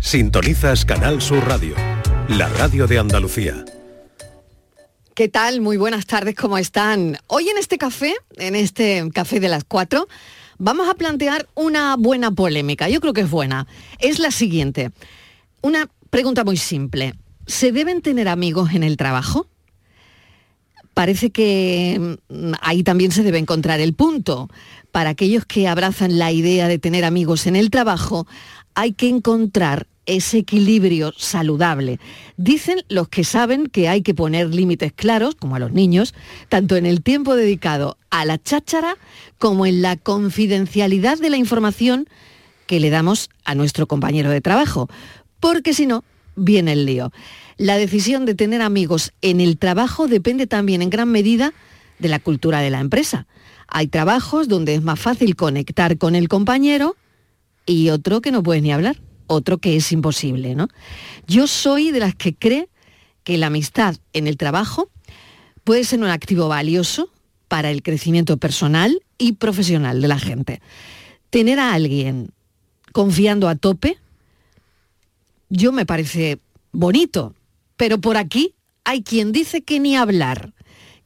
Sintonizas Canal Sur Radio, la radio de Andalucía. ¿Qué tal? Muy buenas tardes, ¿cómo están? Hoy en este café, en este café de las cuatro, vamos a plantear una buena polémica. Yo creo que es buena. Es la siguiente. Una pregunta muy simple. ¿Se deben tener amigos en el trabajo? Parece que mm, ahí también se debe encontrar el punto. Para aquellos que abrazan la idea de tener amigos en el trabajo, hay que encontrar ese equilibrio saludable. Dicen los que saben que hay que poner límites claros, como a los niños, tanto en el tiempo dedicado a la cháchara como en la confidencialidad de la información que le damos a nuestro compañero de trabajo, porque si no, viene el lío. La decisión de tener amigos en el trabajo depende también en gran medida de la cultura de la empresa. Hay trabajos donde es más fácil conectar con el compañero y otro que no puedes ni hablar otro que es imposible, ¿no? Yo soy de las que cree que la amistad en el trabajo puede ser un activo valioso para el crecimiento personal y profesional de la gente. Tener a alguien confiando a tope, yo me parece bonito, pero por aquí hay quien dice que ni hablar,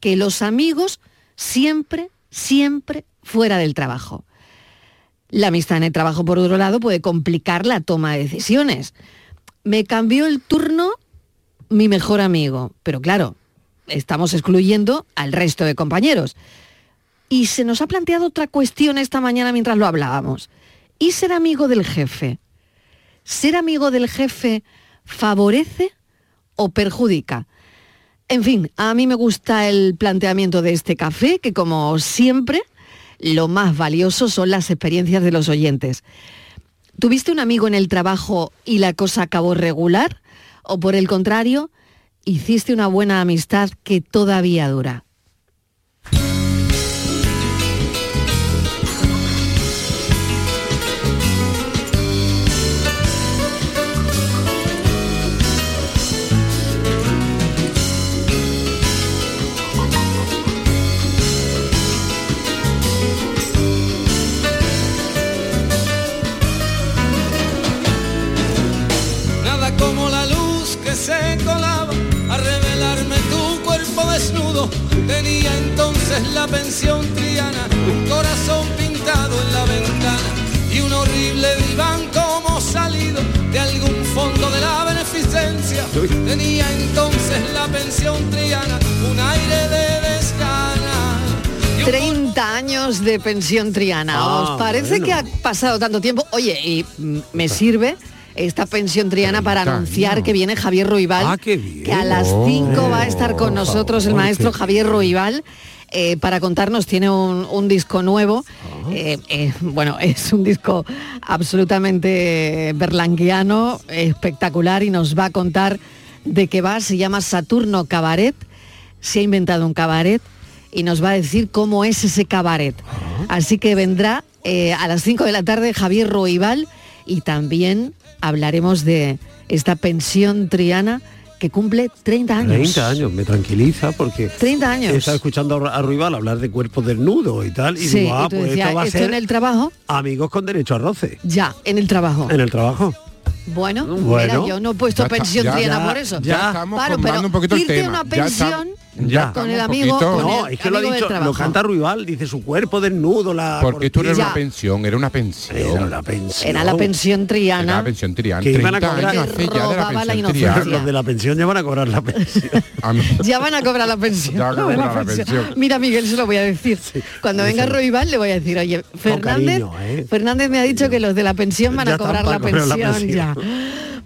que los amigos siempre, siempre fuera del trabajo. La amistad en el trabajo, por otro lado, puede complicar la toma de decisiones. Me cambió el turno mi mejor amigo, pero claro, estamos excluyendo al resto de compañeros. Y se nos ha planteado otra cuestión esta mañana mientras lo hablábamos. ¿Y ser amigo del jefe? ¿Ser amigo del jefe favorece o perjudica? En fin, a mí me gusta el planteamiento de este café, que como siempre lo más valioso son las experiencias de los oyentes. ¿Tuviste un amigo en el trabajo y la cosa acabó regular? ¿O por el contrario, hiciste una buena amistad que todavía dura? Tenía entonces la pensión triana, un corazón pintado en la ventana y un horrible diván como salido de algún fondo de la beneficencia. Tenía entonces la pensión triana, un aire de desgana. 30 años de pensión triana. ¿Os Ah, parece bueno. que ha pasado tanto tiempo? Oye, y mm, me sirve esta pensión triana para 30 anunciar que viene Javier Ruibal, Ah, que a las 5 va a estar con nosotros el maestro Javier Ruibal. eh, para contarnos, tiene un, un disco nuevo. Ah. Eh, eh, bueno, es un disco absolutamente berlanguiano, espectacular, y nos va a contar de qué va. Se llama Saturno Cabaret. Se ha inventado un cabaret y nos va a decir cómo es ese cabaret. Así que vendrá a las 5 de la tarde Javier Ruibal y también hablaremos de esta pensión triana que cumple 30 años. 30 años, me tranquiliza porque 30 años. he estado escuchando a Ruibal hablar de cuerpos desnudos y tal, y Sí, digo, ah, y pues decías, esto va a esto ser en el trabajo, amigos con derecho a roce. ya, en el trabajo. En el trabajo. Bueno, Bueno. mira, yo no he puesto Ya está, pensión ya, triana ya, por eso. Ya Ya. estamos Claro, pero un poquito irte tema. una Ya está- pensión Ya. con el amigo, con No, el es que lo ha dicho, lo canta Ruibal, dice su cuerpo desnudo, la Porque esto no era una pensión, era una pensión. Era pensión. Era la pensión Era triana. la pensión triana. Que iban a 30 cobrar- años hace ya de la pensión triana. Los de la pensión ya van a cobrar la pensión. Ya van a cobrar la pensión. Ya van a No, cobrar la pensión. Mira, Miguel, se lo voy a decir. Cuando venga. Roibal le voy a decir, oye, Fernández, cariño, ¿eh? Fernández me ha dicho que los de la pensión van Ya a cobrar la pensión, ya.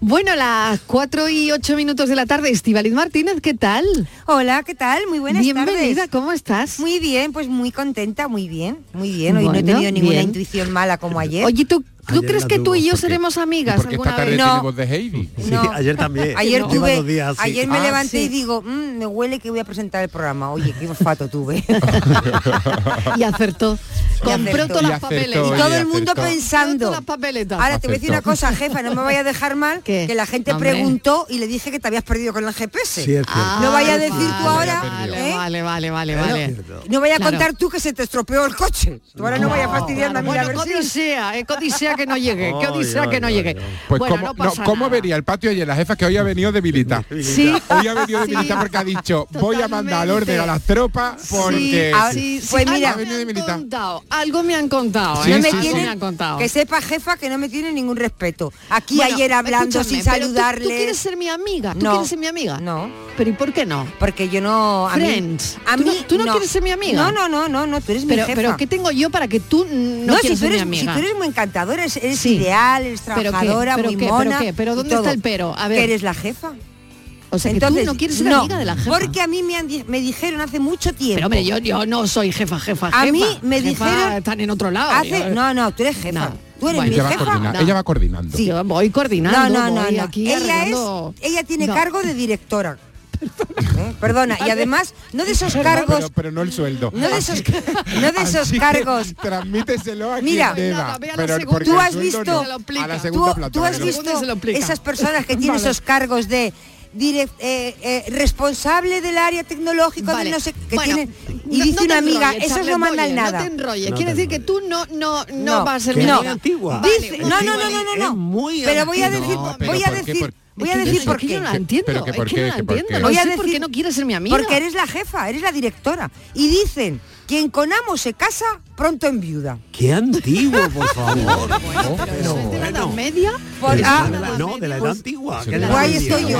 Bueno, las 4 y 8 minutos de la tarde, Estivaliz Martínez, ¿qué tal? Hola, ¿qué tal? Muy buenas Bienvenida, tardes. ¿cómo estás? Muy bien, pues muy contenta, muy bien, muy bien. Hoy no he tenido ninguna bien. intuición mala como ayer. Oye, ¿tú, ¿tú crees que tú y yo porque- seremos amigas Porque alguna esta tarde vez? No. tiene voz de Heidi. Sí, No. ayer también. Ayer tuve, dos días así. ayer me Ah, levanté sí. y digo, "Mm, me huele que voy a presentar el programa. Oye, qué olfato tuve. Y acertó. compró todas las papeletas. Y todo el mundo acertó. pensando. Todas las papeletas. Ahora te voy a decir una cosa, jefa, no me vaya a dejar mal, ¿Qué? que la gente preguntó y le dije que te habías perdido con el GPS. Cierto. Ah, No vaya a decir tú ahora, Vale, ¿eh? vale, vale, vale, vale. No vaya a contar tú que se te estropeó el coche. Tú ahora no, vayas fastidiando a mí la versión. odisea, eh, que no llegue, que Ay, odisea que no llegue. Pues bueno, ¿cómo, no no, pasa ¿cómo nada. vería el patio y la jefa que hoy ha venido debilitada? Sí, Hoy ha venido Sí. debilitada porque ha dicho, voy a mandar al orden a las tropas porque... Sí, sí, sí, pues mira. algo me han militar. contado, algo me han contado, Sí, ¿eh? no me sí, algo tienen- me han contado. que sepa jefa que no me tiene ningún respeto. Aquí Bueno, ayer hablando sin tú- saludarle. ¿Tú, quieres ser mi amiga? ¿Tú No. quieres ser mi amiga? No. Pero ¿y por qué no? Porque yo no. A Friends. Mí, a ¿Tú no- mí, tú no quieres ser mi amiga? No, no, no, no, no, tú eres Pero, mi jefa. pero ¿qué tengo yo para que tú no, si quieras tú, ser eres, mi si amiga? tú eres muy encantadora, eres, eres Sí. ideal, eres ¿Pero qué? trabajadora, ¿Pero muy qué? ¿Pero mona. qué? ¿Pero dónde está el pero? A ver. Que eres la jefa. o sea, que Entonces, tú no quieres ser no, amiga de la jefa. Porque a mí me, han di- me dijeron hace mucho tiempo. Pero hombre, yo, yo no soy jefa, jefa, A mí me Jefa dijeron- Están en otro lado. hace, Yo- no, no, tú eres jefa. No. Tú eres Bueno. mi ella, va jefa. coordina- No. ella va coordinando. Sí, yo voy coordinando. No, no, no, voy no. aquí Ella es, ella tiene No. cargo de directora. Perdona, y además, no de esos cargos, Pero, pero no el sueldo. no de esos, no de esos Así que cargos. Transmíteselo a Mira. quien deba. Nada, ve a la pero segunda. porque Tú has visto- no. Se lo explica. a la Tú, tú has visto esas personas que tienen Vale. esos cargos de direct- eh, eh, responsable del área tecnológico Vale. de no sé qué Bueno, tienen y no- dice no una amiga enrolles, esos Charles no mandan Boyer, nada No te enrolles. No Quiere te decir que tú no, no, no, No, vas a ser que amiga. antigua. Vale, Dice- no, no, no, no, no, no. muy Pero voy a decir, voy a decir, voy a decir por qué. yo no la entiendo, Voy a sé por decir- qué no quieres ser mi amiga. Porque eres la jefa, eres la directora. Y dicen, quien con amo se casa, pronto en viuda. Qué antiguo, por favor. Pero eso es de la Edad Media. Por- Pero ah, de la- no, de la edad antigua. Que la la Guay estoy yo.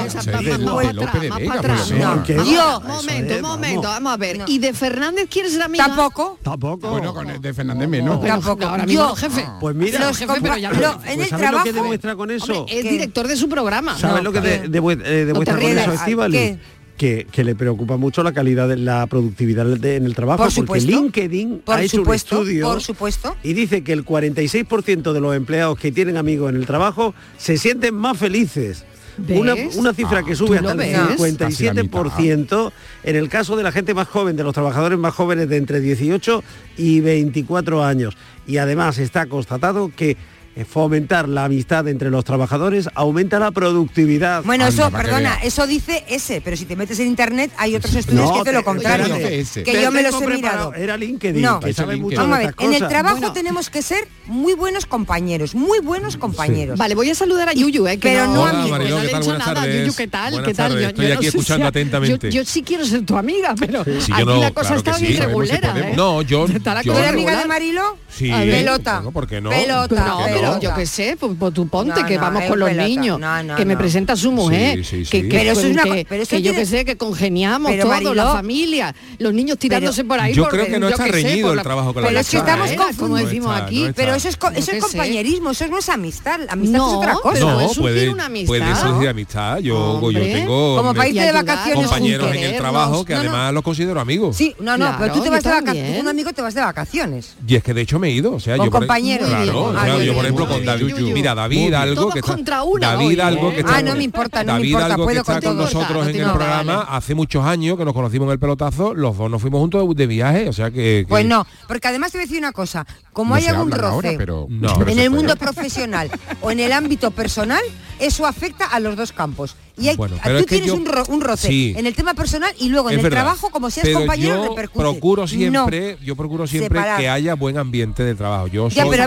Yo- Momento, es, momento, vamos. a ver. No. ¿Y de Fernández quieres ser amiga? Tampoco. Tampoco. Bueno, con el de Fernández menos. Tampoco. ahora mismo Yo- no, jefe. Pues mira, pero en pues el ¿sabes trabajo. lo que demuestra con eso? Es director de su programa. ¿Sabes lo que eh, demuestra con eso, Estíbaliz? Que, que le preocupa mucho la calidad de la productividad de- en el trabajo, Por porque. LinkedIn Por ha hecho supuesto, un estudio por supuesto. y dice que el 46% de los empleados que tienen amigos en el trabajo se sienten más felices. Una, una cifra que sube ¿tú hasta el ves? 57% en el caso de la gente más joven, de los trabajadores más jóvenes de entre 18 y 24 años. Y además está constatado que fomentar la amistad entre los trabajadores aumenta la productividad. Bueno, Anda, eso, perdona, eso dice ese, pero si te metes en internet hay otros estudios No, que dicen lo te- contrario. Que Te yo me los he mirado. Era LinkedIn, No. que sabe LinkedIn. mucho Vamos a ver, en el trabajo Bueno. tenemos que ser muy buenos compañeros, muy buenos compañeros. Vale, voy a saludar a Yuyu, ¿eh? Que Pero no que a mí. no Mariló, ¿qué le he tal? dicho nada. tardes. Yuyu, ¿qué tal? Buenas ¿Qué tal? tardes, estoy aquí escuchando atentamente. Yo, yo sí quiero ser tu amiga, pero Sí, aquí yo no, la cosa está bien regulera. ¿eh? No, yo- yo- ¿Tú eres amiga de. Marilo? Sí. Pelota. bueno, ¿por qué no? Pelota. No, ¿Por qué pero yo qué sé, por, por tu ponte, No, que no, vamos con los pelota. niños, No, no, que me presenta su mujer, Sí, sí, que, sí. que- Pero eso es una que- pero eso que yo que sé, que congeniamos Pero, todos, Mariló- la familia, los niños tirándose por ahí. Yo por- creo que no está qué reñido el trabajo con la Pero es que estamos ¿eh? como decimos aquí. Pero eso es, eso qué es compañerismo, eso no es amistad. Amistad No, es otra cosa. pero No, es surgir puede, una amistad. puede surgir amistad. Yo, tengo Como Y de vacaciones compañeros en el trabajo que además los considero amigos. Sí, no, no, pero tú te vas de vacaciones. un amigo te vas de vacaciones. Y es que de hecho me he ido, o sea, yo por- compañeros. claro, Muy bien. o sea, yo muy por bien, ejemplo con David, mira David algo que está contra una David algo ¿eh? que está Ah, no me importa, no me importa, algo que puedo está con nosotros No en el programa. hace muchos años que nos conocimos en el pelotazo, los dos nos fuimos juntos de viaje, o sea que, Pues no, porque además te voy a decir una cosa, como hay algún roce pero- No. en el mundo profesional o en el ámbito personal, eso afecta a los dos campos. Y hay, Bueno, tú pero es que tienes yo- un, ro- un roce Sí. en el tema personal y luego en el verdad. trabajo, como seas Pero compañero, yo repercute. procuro No. siempre, yo procuro siempre Separar. que haya buen ambiente de trabajo. Yo Ya, soy,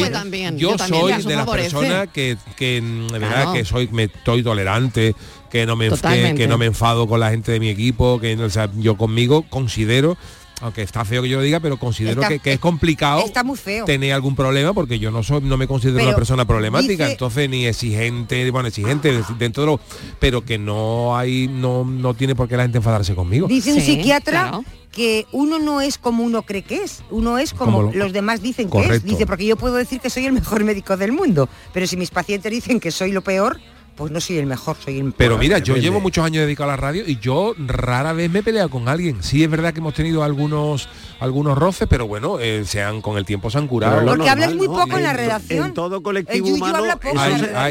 yo también, yo de las personas que, que de verdad Claro. que soy, me estoy tolerante, que no me que, no me enfado con la gente de mi equipo, que o sea, yo conmigo considero aunque está feo que yo lo diga, pero considero Está- que, que es complicado Está muy feo. tener algún problema porque yo no soy no me considero Pero una persona problemática dice- entonces ni exigente bueno exigente dentro de lo pero que no hay no no tiene por qué la gente enfadarse conmigo Dice un psiquiatra claro. que uno no es como uno cree que es, uno es como Como lo- los demás dicen que es. Dice, porque yo puedo decir que soy el mejor médico del mundo, pero si mis pacientes dicen que soy lo peor, pues no soy el mejor, soy el Pero mira, yo llevo muchos años dedicado a la radio y yo rara vez me he peleado con alguien. Sí es verdad que hemos tenido algunos algunos roces, pero bueno, eh, se han con el tiempo se han curado. Porque hablas muy ¿no? poco en la redacción. En todo colectivo Yuyu humano poco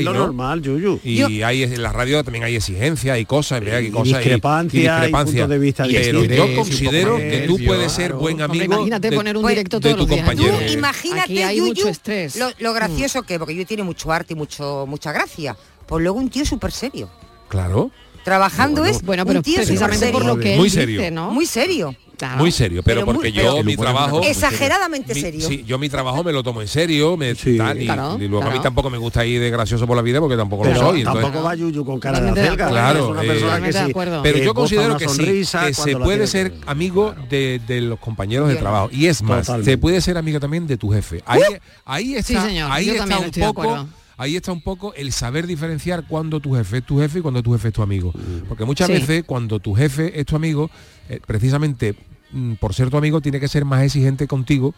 lo ¿no? normal, Yuyu. Y hay en la radio también hay exigencias, hay cosas, ¿verdad? hay Y cosas discrepancias, y puntos de vista Pero yo considero que tú puedes ser claro. buen Hombre, amigo. imagínate de- poner un directo de todos tu compañero. Tú Eh, imagínate, Aquí hay Yuyu, mucho estrés. Lo, lo gracioso que, porque yo tiene mucho arte y mucho, mucha gracia. Pues luego un tío súper serio. Claro, Trabajando es Bueno, pero un tío precisamente por lo que él Muy dice, serio. ¿no? Muy serio. Claro. muy serio, pero, Pero muy- porque pero- yo mi trabajo Exageradamente mi- serio. sí, yo mi trabajo me lo tomo en serio, me Sí. tal, y, Claro, y luego a mí claro. tampoco me gusta ir de gracioso por la vida porque tampoco Pero lo soy. entonces- tampoco va Yuyu con cara de acelga. acuerdo. es una Claro, persona eh, que sí. Pero yo considero que sí, que se puede ser que- amigo de, de los compañeros de trabajo. Y es más, Totalmente. se puede ser amigo también de tu jefe. Ahí, ahí está, Sí, señor, ahí yo está un poco. Ahí está un poco el saber diferenciar cuando tu jefe es tu jefe y cuando tu jefe es tu amigo. Porque muchas Sí. veces cuando tu jefe es tu amigo, eh, precisamente mm, por ser tu amigo tiene que ser más exigente contigo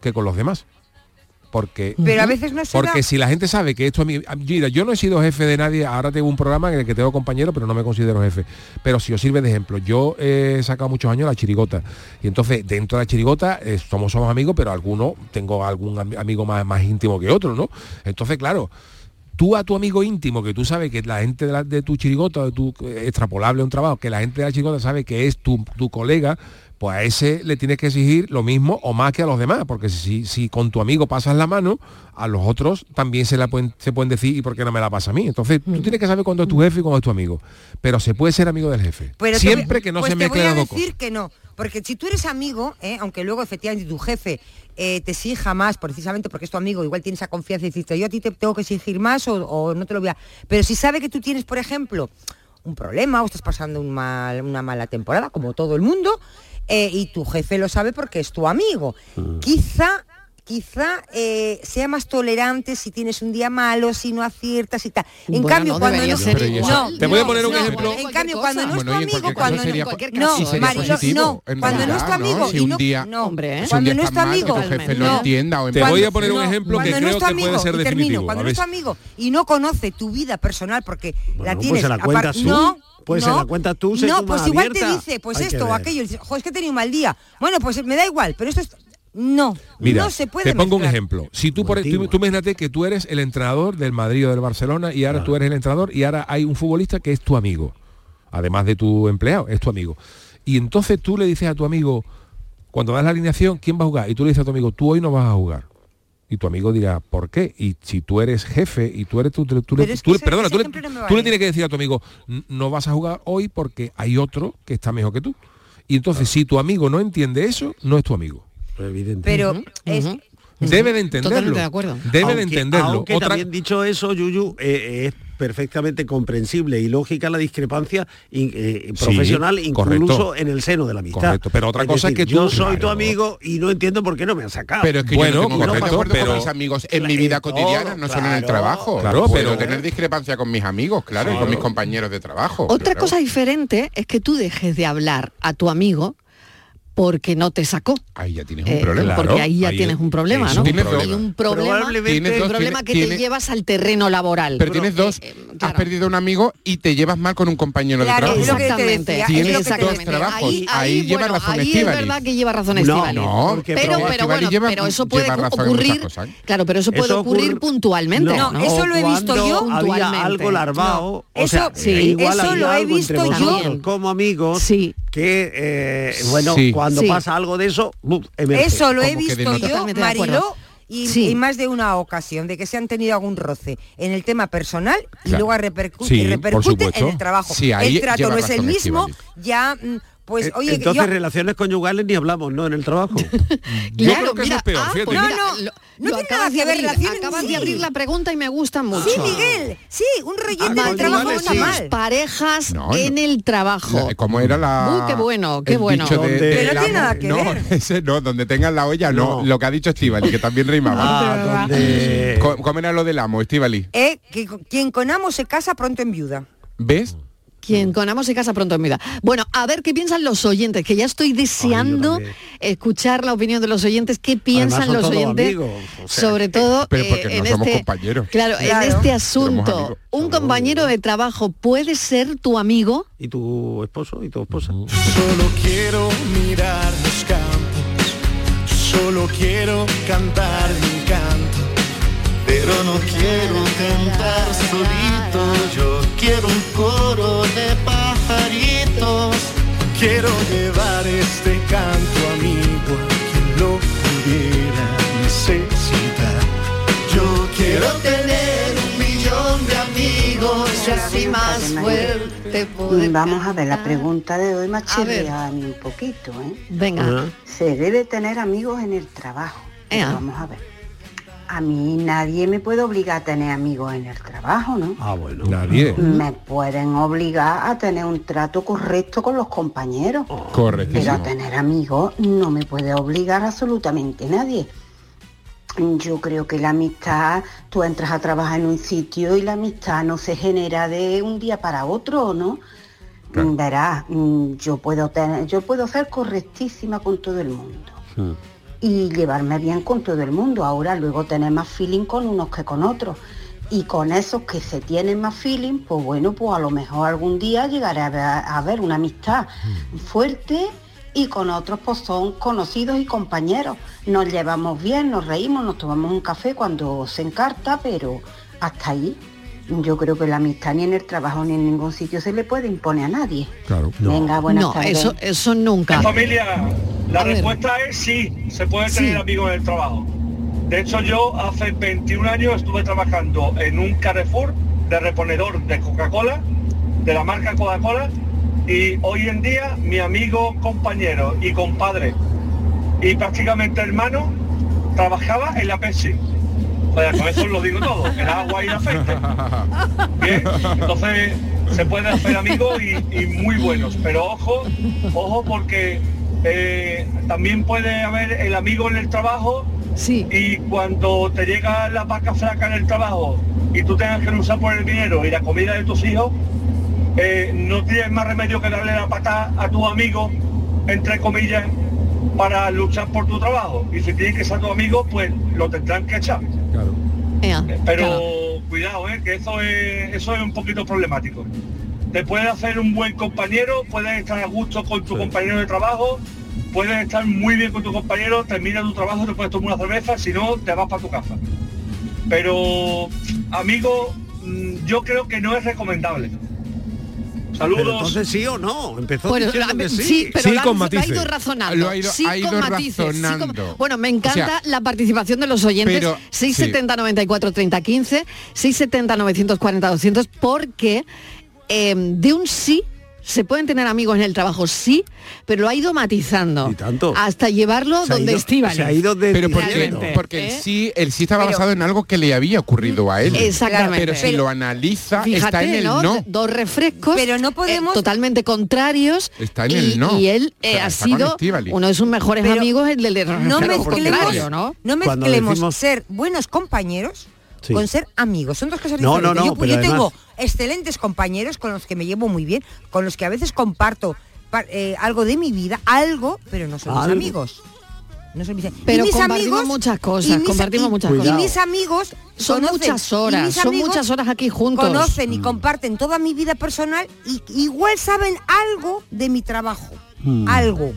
que con los demás. Porque Pero a veces no se porque da. si la gente sabe que esto a mí, mira, yo no he sido jefe de nadie, ahora tengo un programa en el que tengo compañero, pero no me considero jefe. Pero si os sirve de ejemplo, yo he sacado muchos años la chirigota. Y entonces, dentro de la chirigota, eh, somos, somos amigos, pero algunos, tengo algún ami- amigo más, más íntimo que otro, ¿no? Entonces, claro, tú a tu amigo íntimo, que tú sabes que la gente de, la- de tu chirigota, de tu eh, extrapolable a un trabajo, que la gente de la chirigota sabe que es tu, tu colega, pues a ese le tienes que exigir lo mismo o más que a los demás, porque si, si con tu amigo pasas la mano, a los otros también se la pueden, se pueden decir, ¿y por qué no me la pasa a mí? Entonces, tú tienes que saber cuándo es tu jefe y cuándo es tu amigo. Pero se puede ser amigo del jefe. Pero Siempre que no pues se a las dos decir cosas. que no. Porque si tú eres amigo, ¿eh? aunque luego efectivamente tu jefe eh, te exija más, precisamente porque es tu amigo, igual tienes esa confianza y dices, yo a ti te tengo que exigir más o, o no te lo voy a... Pero si sabe que tú tienes, por ejemplo, un problema o estás pasando un mal- una mala temporada, como todo el mundo, eh, y tu jefe lo sabe porque es tu amigo, quizá quizá eh, sea más tolerante si tienes un día malo, si no aciertas y tal. En Bueno, cambio, no cuando no, ser Pero ¿y eso? no, Te voy a no, poner un no, ejemplo. En cambio, cuando no es tu amigo, cuando no, no, no, cuando no es tu ¿no? amigo Si un no, día- no, Hombre, ¿eh? Si un cuando no es tu amigo, tu jefe no. lo entienda o Te voy a poner un no, ejemplo que cuando no creo es tu que amigo, puede ser y termino, definitivo. cuando no es tu amigo y no conoce tu vida personal porque la pues tienes se no Pues se no, la cuentas tú, sé no pues más igual abierta. te dice pues Hay esto o aquello y dices, "Jo, es que he tenido un mal día bueno pues me da igual pero esto es no Mira, no se puede te pongo un ejemplo. Si tú, por, tú, tú imagínate que tú eres el entrenador del Madrid o del Barcelona y ahora tú eres el entrenador y ahora hay un futbolista que es tu amigo, además de tu empleado, es tu amigo. Y entonces tú le dices a tu amigo, cuando das la alineación, ¿quién va a jugar? Y tú le dices a tu amigo, tú hoy no vas a jugar. Y tu amigo dirá, ¿por qué? Y si tú eres jefe y tú eres tú, tú, Pero es que le- ese- perdona, ese tú le, ejemplo no vale. le tienes que decir a tu amigo, "N- no vas a jugar hoy porque hay otro que está mejor que tú. Y entonces, si tu amigo no entiende eso, no es tu amigo. Evidente. pero es ujú. Debe de entenderlo. Totalmente de acuerdo. Debe de entenderlo. Aunque Otra- también dicho eso, Yuyu, eh, es perfectamente comprensible y lógica la discrepancia in- eh, Sí, profesional, incluso correcto. en el seno de la amistad. Correcto, pero otra cosa es que yo soy tu claro. amigo y no entiendo por qué no me han sacado. Pero es que Bueno, yo no tengo pero- con mis amigos en mi vida Claro, cotidiana, no solo en el claro, trabajo. claro, Puedo pero- tener discrepancia con mis amigos, claro, y con mis compañeros de trabajo. Otra claro. cosa diferente es que tú dejes de hablar a tu amigo porque no te sacó. Ahí ya tienes un Eh, problema. porque ahí ya ahí tienes es- un problema, ¿no? un Tienes Hay un problema, Probablemente- un problema tiene- que te tiene- llevas al terreno laboral. Pero tienes dos, Eh, eh, has perdido un amigo y te llevas mal con un compañero Claro, de trabajo. Exactamente. Tienes es lo que te dos trabajos. Ahí, Ahí lleva bueno, razón ahí es verdad que lleva razón No, no, pero, bueno, lleva- pero eso puede ocurrir, cosas. claro, pero eso puede Eso ocurrir ocurre- puntualmente. No, ¿no? eso lo he visto yo puntualmente. algo larvado. Eso- lo he visto yo. como amigos Sí. que, eh, bueno. Cuando Sí. pasa algo de eso, ¡buf! emerge. Eso lo he visto yo. Mariló, y, Sí. y más de una ocasión, de que se han tenido algún roce en el tema personal y Claro. luego Sí, repercute en el trabajo. Sí, el trato no es el mismo, ya, mm, pues, Eh, oye, Entonces, yo- relaciones conyugales ni hablamos, ¿no? En el trabajo. Yo creo que eso es peor, ah, fíjate. pues No, no, lo- no lo tiene acabas nada de que ver, abrir, relaciones, acabas de abrir la pregunta y me gusta mucho. Sí, Miguel, sí, un rollete Ah, en el no, trabajo está sí. mal. Parejas No, no. en el trabajo. La- como era la Uy, qué bueno, qué bueno. de- del Pero no tiene nada que no, ver. ese no, donde tengan la olla, no. No. Lo que ha dicho Estivali, que también rimaba. Ah, donde... Co- ¿Cómo era lo del amo, Estivali? Eh, que quien con amo se casa pronto en viuda. ¿Ves? Quien con amor se casa pronto en vida. Bueno, a ver qué piensan los oyentes, que ya estoy deseando escuchar la opinión de los oyentes, qué piensan los oyentes, amigos, o sea, sobre todo Pero eh, porque no en somos este, compañeros. Claro, Claro. en este amigos. asunto, un compañero de trabajo puede ser tu amigo. ¿Y tu esposo y tu esposa? Solo quiero mirar los campos, solo quiero cantar mi canto, pero no quiero cantar solito, yo quiero un coro de pajaritos, quiero llevar este canto amigo a quien lo pudiera necesitar. Yo quiero tener un millón de amigos y así más fuerte poder Vamos a ver, la pregunta de hoy me A mí un poquito, ¿eh? Venga. Se debe tener amigos en el trabajo. Vamos a ver. A mí nadie me puede obligar a tener amigos en el trabajo, ¿no? Ah, bueno. Nadie. Me pueden obligar a tener un trato correcto con los compañeros. Pero a tener amigos no me puede obligar absolutamente nadie. Yo creo que la amistad, tú entras a trabajar en un sitio y la amistad no se genera de un día para otro, ¿no? Claro. Verás, yo puedo tener, yo puedo ser correctísima con todo el mundo Mm. Y llevarme bien con todo el mundo. Ahora luego tener más feeling con unos que con otros. Y con esos que se tienen más feeling, pues bueno, pues a lo mejor algún día llegaré a ver, a ver una amistad fuerte y con otros pues son conocidos y compañeros. Nos llevamos bien, nos reímos, nos tomamos un café cuando se encarta, pero hasta ahí. Yo creo que la amistad ni en el trabajo ni en ningún sitio se le puede imponer a nadie. Claro. Venga, buenas no, tardes. eso, eso nunca. Familia, la A ver. respuesta es sí, se puede Sí. tener amigos en el trabajo. De hecho, yo hace 21 años estuve trabajando en un Carrefour de reponedor de Coca-Cola, de la marca Coca-Cola, y hoy en día mi amigo, compañero y compadre y prácticamente hermano trabajaba en la Pepsi. O sea, con eso lo digo todo, el agua y la aceite. Bien, entonces se puede hacer amigos y, y muy buenos, pero ojo, ojo porque eh, también puede haber el amigo en el trabajo Sí, y cuando te llega la vaca flaca en el trabajo y tú tengas que luchar por el dinero y la comida de tus hijos, eh, no tienes más remedio que darle la patada a tu amigo, entre comillas, para luchar por tu trabajo. Y si tienes que ser tu amigo, pues lo tendrán que echar. Claro. Pero claro. cuidado, ¿eh? que eso es, eso es un poquito problemático. Te puedes hacer un buen compañero, puedes estar a gusto con tu compañero de trabajo, puedes estar muy bien con tu compañero, termina tu trabajo, te puedes tomar una cerveza, si no, te vas para tu casa. Pero, amigo, mm, yo creo que no es recomendable. Saludos. Pero entonces sí o no. Empezó Bueno, diciendo a que ver, sí. sí, pero Sí, con lo ha matices. ido razonando. Lo ha ido- sí, ha ido con matices, sí, con- razonando. bueno, me encanta O sea, la participación de los oyentes. pero, 670 94 30 15, 670 940 200, porque eh, de un sí se pueden tener amigos en el trabajo, sí, pero lo ha ido matizando. Y tanto. Hasta llevarlo Se donde ido- Estíbaliz. Se ha ido de Pero porque, porque ¿Eh? el sí, el sí estaba Pero- basado en algo que le había ocurrido a él. Exactamente. Pero si Pero- lo analiza, Fíjate, está en el ¿no? no. Dos refrescos Pero no eh, podemos- totalmente contrarios. Está en y, el no. y él O eh, sea, ha sido uno de sus mejores Pero amigos, el del de no mezclemos, contrario, ¿no? no mezclemos decimos- ser buenos compañeros Sí. con ser amigos. Son dos cosas No, diferentes. no, no, yo pero yo tengo excelentes compañeros con los que me llevo muy bien, con los que a veces comparto pa- eh, algo de mi vida, algo, pero no son mis Algo. amigos. No son mis, y Pero mis compartimos amigos- muchas cosas, y mis- compartimos y- muchas y cosas. mis amigos Son conocen- muchas y horas, son muchas horas aquí juntos. Conocen Mm. y comparten toda mi vida personal y igual saben algo de mi trabajo. Mm. Algo.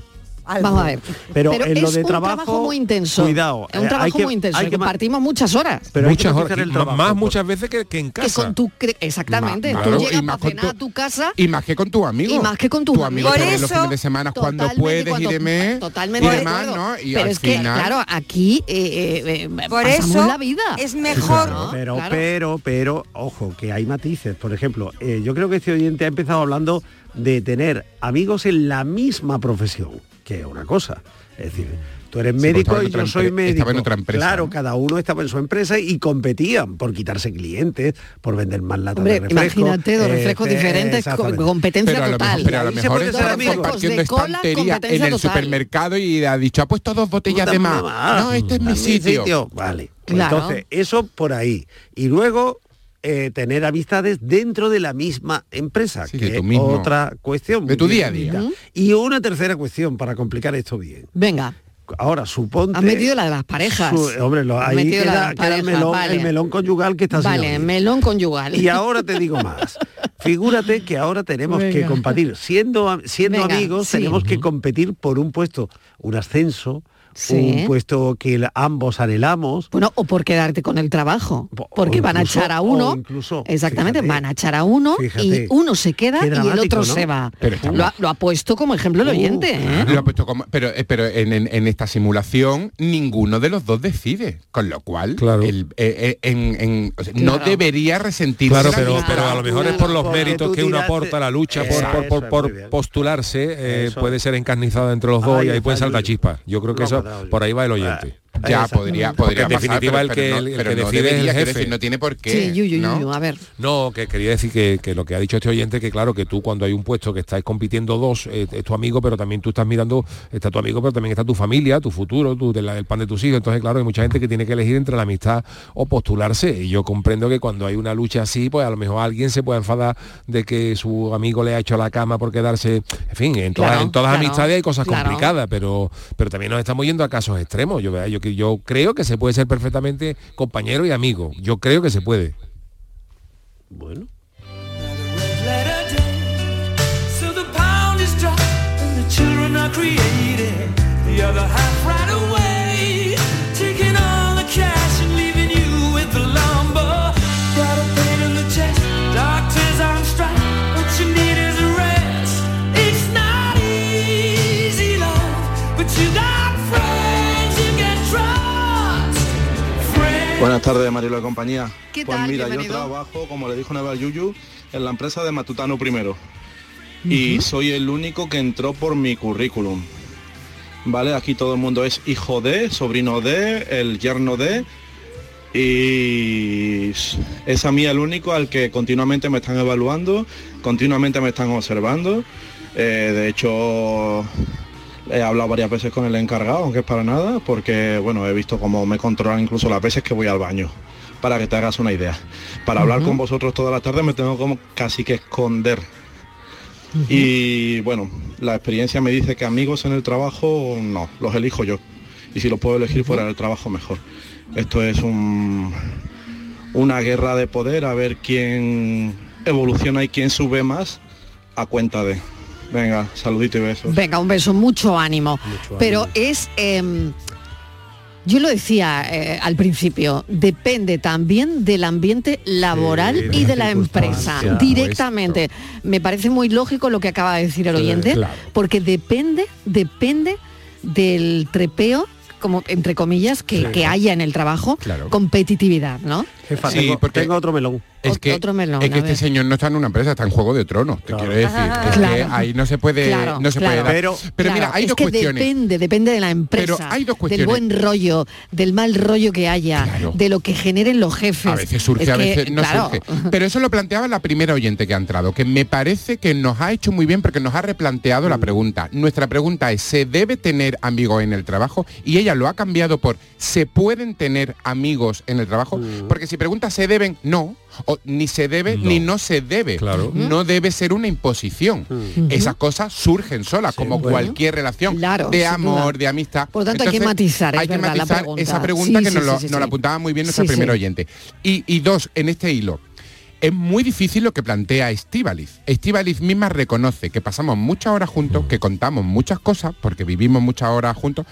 Algo. Vamos a ver. Pero en lo es de un trabajo, muy intenso. cuidado, Es un eh, trabajo hay que- muy intenso. hay y que muchas horas. Pero que muchas horas, el trabajo, más pues. muchas veces que, que en que casa. con tu cre- exactamente. Ma- tú llegas para cenar tu- a tu casa Y más que con tu amigo. Y más que con tus tu amigo amigos. Por los eso, fines de semana cuando Totalmente, puedes y cuando- demás. Totalmente y de demás, acuerdo. ¿no? Y Pero al es que, final, claro, aquí eh, eh, eh, Por eso la vida. es mejor. ¿no? Pero, Claro. pero, pero, ojo, que hay matices. Por ejemplo, eh, yo creo que este oyente ha empezado hablando de tener amigos en la misma profesión, que es una cosa. Es decir, tú eres médico y yo soy médico. estaba en otra empresa, Claro, ¿no? cada uno estaba en su empresa y competían por quitarse clientes, por vender más latas Hombre, de refresco. imagínate dos eh, refrescos eh, diferentes, competencia pero a lo total. mejor, pero a lo mejor amigo. compartiendo De cola, estantería en el total. supermercado y ha dicho, ha puesto dos botellas de más. No, este es mi sitio. Vale. Pues Claro. Entonces, eso por ahí. Y luego eh, tener amistades dentro de la misma empresa, Sí, que es mismo- otra cuestión. de tu día a día. Y una tercera cuestión para complicar esto bien. Venga, Ahora, suponte... has metido la de las parejas. su- hombre, lo- ahí metido la de queda, las queda el, melón, vale. el melón conyugal que está Vale, melón conyugal. Y ahora te digo más. Figúrate que ahora tenemos que competir. Siendo, siendo Venga, amigos, sí. tenemos que competir por un puesto, un ascenso, Sí. un puesto que ambos anhelamos. Bueno, o por quedarte con el trabajo. Porque van a echar a uno. incluso, exactamente, fíjate, van a echar a uno fíjate, y uno se queda y el otro ¿no? se va. Lo, ha, lo ha puesto como ejemplo el Uh, oyente. ¿eh? Lo ha puesto como- pero eh, pero en, en- en esta simulación ninguno de los dos decide, con lo cual Claro. el- eh, en- en- o sea, no debería resentirse. Claro, pero, a lo mejor es por los méritos que uno aporta a la lucha por, por- postularse, eh, puede ser encarnizado entre los dos y ahí puede saltar yuyu. chispas. Yo creo que eso por ahí va el oyente. Ya podría, Porque podría en pasar, definitiva pero- el que- pero no- el- el pero que no decide es el debería, quiero jefe. decir, no tiene por qué. Sí, yu, yu, ¿no? a ver. No, que quería decir que, que lo que ha dicho este oyente, que claro, que tú cuando hay un puesto que estáis compitiendo dos, eh, es tu amigo, pero también tú estás mirando, está tu amigo, pero también está tu familia, tu futuro, tu, de la- el pan de tus hijos. Entonces, claro, hay mucha gente que tiene que elegir entre la amistad o postularse. Y yo comprendo que cuando hay una lucha así, pues a lo mejor alguien se puede enfadar de que su amigo le ha hecho la cama por quedarse. En fin, en todas, Claro, en todas las claro, amistades hay cosas claro. complicadas, pero, pero también nos estamos yendo a casos extremos. Yo, vea, yo, que- yo creo que se puede ser perfectamente compañero y amigo. Yo creo que se puede. Bueno. the Buenas tardes, Marilo de compañía. ¿Qué pues tal? mira, yo trabajo, como le dijo Neva Yuyu, en la empresa de Matutano primero. Y soy el único que entró por mi currículum. Vale, aquí todo el mundo es hijo de, sobrino de, el yerno de. Y es a mí el único al que continuamente me están evaluando, continuamente me están observando. Eh, de hecho, He hablado varias veces con el encargado, aunque es para nada, porque bueno, he visto cómo me controlan incluso las veces que voy al baño, para que te hagas una idea. Para hablar con vosotros toda la tarde me tengo como casi que esconder. Y bueno, la experiencia me dice que amigos en el trabajo no, los elijo yo. Y si los puedo elegir fuera del trabajo mejor. Esto es un, una guerra de poder a ver quién evoluciona y quién sube más a cuenta de. Venga, saludito y besos. Venga, un beso, mucho ánimo. Pero es, em, yo lo decía eh, al principio, depende también del ambiente laboral Sí, y de la empresa, directamente. Me parece muy lógico lo que acaba de decir el oyente, claro. porque depende, depende del trepeo como entre comillas que, que haya en el trabajo Claro. competitividad no Jefa, Sí, tengo, porque- tengo otro melón. Es que, otro melón, es que este señor no está en una empresa, está en Juego de Tronos, te Claro. quiero decir. Es Claro. que ahí no se puede, Claro, no se claro. puede dar. Pero- Pero mira, hay es dos que cuestiones. depende, depende de la empresa, Pero hay dos del cuestiones. buen rollo, del mal rollo que haya, Claro. de lo que generen los jefes. A veces surge, Es a que, veces no claro, surge. Pero eso lo planteaba la primera oyente que ha entrado, que me parece que nos ha hecho muy bien porque nos ha replanteado Mm. la pregunta. Nuestra pregunta es, ¿se debe tener amigos en el trabajo? Y ella lo ha cambiado por, ¿se pueden tener amigos en el trabajo? Mm. Porque si pregunta, ¿se deben? No. O, ni se debe No. ni no se debe. Claro. No debe ser una imposición. Esas cosas surgen solas, como bueno. cualquier relación Claro, de amor, de amistad. Por tanto, hay que matizar, es hay que verdad, la matizar pregunta. esa pregunta Sí, que sí, nos, lo- sí, sí, nos la apuntaba muy bien primera sí. oyente. Y, y dos, en este hilo, es muy difícil lo que plantea Estíbaliz. Estíbaliz misma reconoce que pasamos muchas horas juntos, que contamos muchas cosas, porque vivimos muchas horas juntos.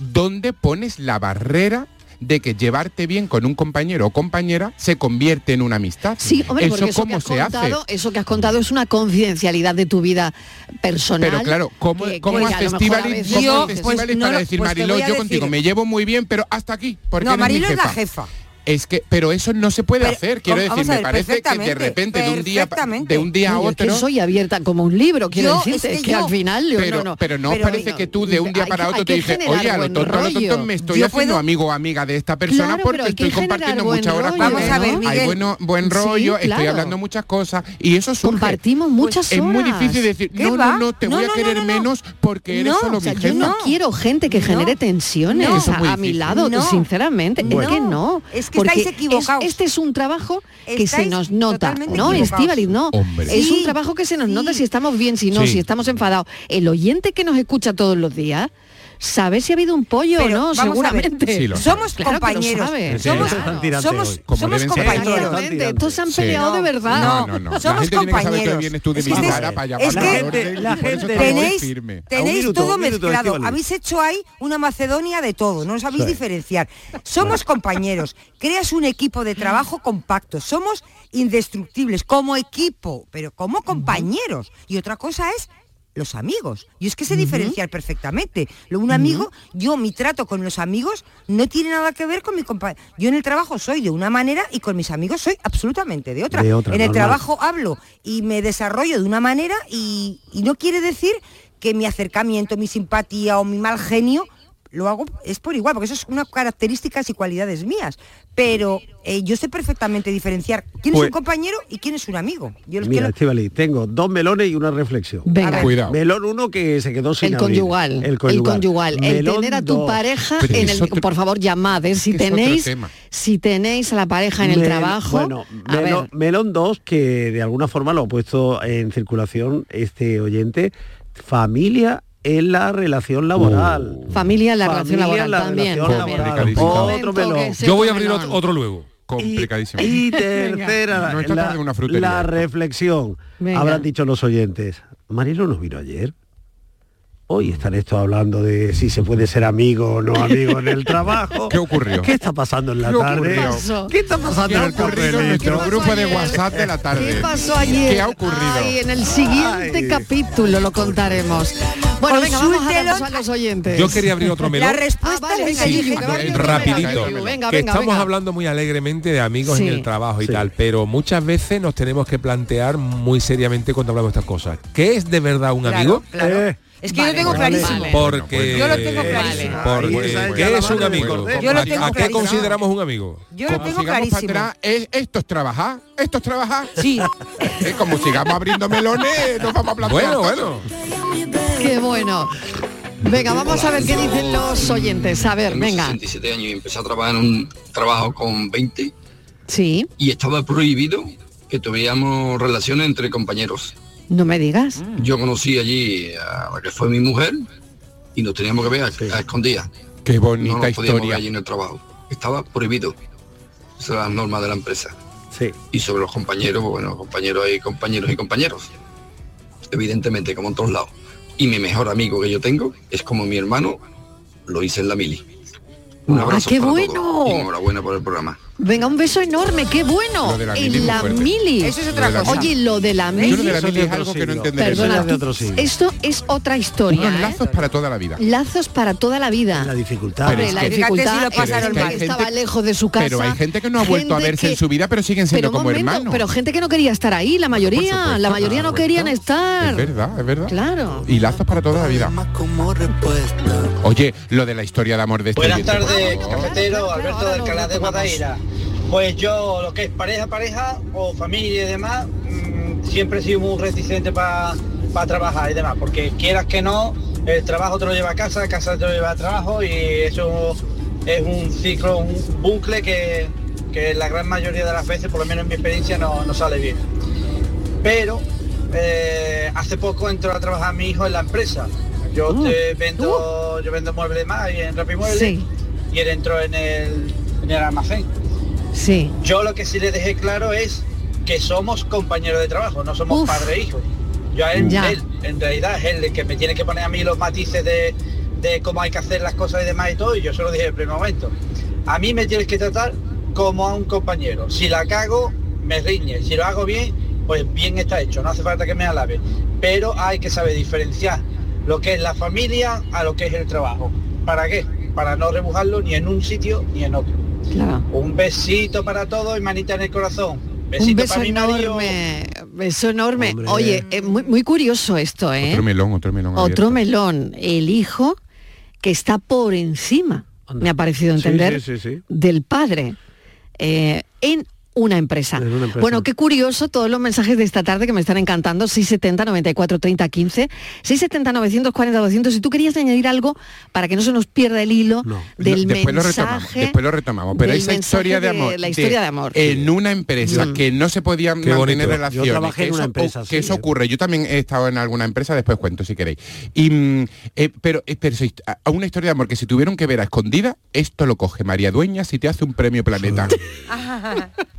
¿Dónde pones la barrera de que llevarte bien con un compañero o compañera se convierte en una amistad? Sí, hombre, porque ¿Eso eso cómo se hace? eso que has contado es una confidencialidad de tu vida personal. Pero claro, ¿cómo, que- cómo que veces- cómo pues, no para decir, pues Mariló, yo decir- contigo me llevo muy bien, pero hasta aquí? Porque No, eres mi Marilo es la jefa"? Es que, pero eso no se puede Pero, hacer. Quiero decir, me parece que de repente, de un día, de un día a Oye, es que otro. soy abierta como un libro, quiero Yo, decirte, es es que que, yo- al final yo pero, no, no. pero no os Pero, parece no, que tú de un día hay para otro te dices, oye, a lo tonto, a lo tonto me estoy Yo haciendo puedo- amigo o amiga de esta persona Claro, porque estoy compartiendo muchas horas con Vamos a él. ver, Hay bueno, buen Sí, rollo, estoy hablando muchas cosas y eso surge. Compartimos muchas Es muy horas. difícil decir, ¿Qué no, no, no, te voy a querer no, no, no. menos porque eres No, solo mi yo no quiero gente que genere tensiones a, mi lado, sinceramente. No. Es que no. Que porque estáis equivocados. es- este es un trabajo que se nos nota, ¿no. Estíbaliz? No, Hombre. es un trabajo que se nos nota si estamos bien, si no, Sí. si estamos enfadados. El oyente que nos escucha todos los días sabe si ha habido un pollo Pero o no, vamos a ver, seguramente. Sí, lo Somos Claro compañeros. Sí, Somos, tirante somos, somos compañeros. Estos se han Sí. peleado de No, verdad. No, no, no. La Somos compañeros. de Es que la gente- Tenéis, firme. tenéis minuto, todo minuto, mezclado. Habéis hecho ahí una Macedonia de todo, no sabéis Sí. diferenciar. Somos compañeros, creas un equipo de trabajo compacto, somos indestructibles como equipo, pero como compañeros. Y otra cosa es los amigos. Y es que sé diferenciar perfectamente. Lo un amigo, yo mi trato con los amigos no tiene nada que ver con mi compañero. Yo en el trabajo soy de una manera y con mis amigos soy absolutamente de otra. De otra, en el trabajo hablo y me desarrollo de una manera y, y no quiere decir que mi acercamiento, mi simpatía o mi mal genio lo hago es por igual, porque eso es unas características y cualidades mías. Pero eh, yo sé perfectamente diferenciar quién es Pues- un compañero y quién es un amigo. Yo los Mira, quiero- tengo dos melones y una reflexión. Venga. Cuidado. Melón uno que se quedó sin El abrir. conyugal, El conyugal. el Melón tener a tu dos. pareja Pero en el, otro- por favor llamad, ¿eh? si tenéis, si tenéis a la pareja en el Mel- trabajo, Bueno, a melón, ver, melón 2, que de alguna forma lo ha puesto en circulación este oyente, familia en la relación laboral. familia en la relación Familia laboral la también. relación también. laboral. Otro melón. Yo voy a abrir otro, otro luego. Complicadísimo. Y tercera, No la, una reflexión. Venga. Habrán dicho los oyentes, Marilo nos vino ayer. Hoy están estos hablando de si se puede ser amigo o no amigo en el trabajo. ¿Qué ocurrió? ¿Qué está pasando en la ¿Qué tarde? ocurrió? ¿Qué está pasando ¿Qué en el nuestro grupo de? WhatsApp de la tarde? ¿Qué pasó ayer? ¿Qué ha ocurrido? Ay, en el siguiente Ay. capítulo lo contaremos. Bueno, venga, vamos a darnos a los oyentes. Yo quería abrir otro melón. La respuesta Ah, vale, es venga, Sí, Yuyu, que rapidito. venga, venga, que estamos venga. hablando muy alegremente de amigos Sí. en el trabajo y Sí. tal, pero muchas veces nos tenemos que plantear muy seriamente cuando hablamos de estas cosas. ¿Qué es de verdad un Claro, amigo? claro. Eh, Es que Vale, yo lo tengo clarísimo. vale. Porque Yo lo tengo clarísimo. porque el ¿qué es un amigo? Yo lo ¿A- tengo ¿A qué consideramos un amigo? Yo lo tengo clarísimo. para atrás, ¿es- ¿esto es trabajar? ¿Esto es trabajar? Sí, Eh, Como sigamos abriendo melones, nos vamos a plantear Bueno, bueno. Qué bueno. Venga, vamos a ver qué dicen los oyentes. A ver, Tengo venga. 67 años y empecé a trabajar en un trabajo con 20 Sí, y estaba prohibido que tuviéramos relaciones entre compañeros. No me digas. Yo conocí allí a la que fue mi mujer y nos teníamos que ver a, a escondidas. Qué No bonita nos podíamos ver allí en el trabajo. Estaba prohibido. Esas son las normas de la empresa. sí. Y sobre los compañeros, bueno, compañeros hay compañeros y compañeros. Evidentemente, como en todos lados. Y mi mejor amigo que yo tengo es como mi hermano, lo hice en la mili. Un Ah, abrazo qué para bueno. todos y enhorabuena por el programa. Venga, un beso enorme, qué bueno. Lo de la mili en la fuerte. mili. eso es otra cosa. Oye, lo de la Yo mili. lo de la mili es algo que no entenderé. Perdona, tú- esto es otra historia. Unos ¿eh? lazos para toda la vida. Lazos para toda la vida. La dificultad. Pero es la que- dificultad Fíjate si lo es pasaron gente mal. que Hay estaba lejos de su casa. Pero hay gente que no ha vuelto a verse que- en su vida, pero siguen siendo Pero como momento, hermanos. Pero gente que no quería estar ahí, la mayoría, supuesto, la mayoría no querían estar. Es verdad, es verdad. Claro. Y lazos para toda la vida. Oye, lo de la historia de amor de este Buenas tardes, cafetero, Alberto de Alcalá de. Guadaira. Pues yo, lo que es pareja, pareja o familia y demás, mm, siempre he sido muy reticente para trabajar y demás, porque quieras que no, el trabajo te lo lleva a casa, casa te lo lleva a trabajo y eso es un ciclo, un bucle que, que la gran mayoría de las veces, por lo menos en mi experiencia, no, no sale bien. Pero eh, hace poco entró a trabajar mi hijo en la empresa. Yo Uh, te vendo, yo vendo muebles más y en Rapimuebles Sí. y él entró en el, en el almacén. Sí. Yo lo que sí le dejé claro es que somos compañeros de trabajo, no somos Uf. padre e hijo. Yo a él, en realidad es él el que me tiene que poner a mí los matices de, de cómo hay que hacer las cosas y demás y todo, y yo se lo dije en el primer momento. A mí me tienes que tratar como a un compañero. Si la cago, me riñe. Si lo hago bien, pues bien está hecho, no hace falta que me alabe. Pero hay que saber diferenciar lo que es la familia a lo que es el trabajo. ¿Para qué? Para no rebujarlo ni en un sitio ni en otro. Claro. Un besito para todos y manita en el corazón. Besito Un beso para mi marido. enorme, beso enorme. Hombre. Oye, eh, muy, muy curioso esto, ¿eh? Otro melón, otro melón. Otro melón, el hijo que está por encima, Anda. me ha parecido Sí, entender, sí, sí, sí. del padre. Eh, en una empresa. empresa. Bueno, qué curioso todos los mensajes de esta tarde que me están encantando. 670 94 30 15, 670 940 200. Si tú querías añadir algo para que no se nos pierda el hilo del Lo- después lo retomamos, mensaje. después lo retomamos. Pero esa mensaje historia de amor, la historia de amor. en una empresa Mm. que no se podían Qué mantener bonito. Yo relaciones. trabajé que en una eso- empresa, que sí, eso ocurre. Yo también he estado en alguna empresa, después cuento si queréis. Y mm, eh, pero, eh, pero si- a- a una historia de amor que si tuvieron que ver a escondida, esto lo coge María Dueña si te hace un premio Planeta.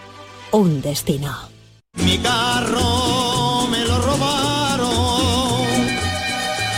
un destino. Mi carro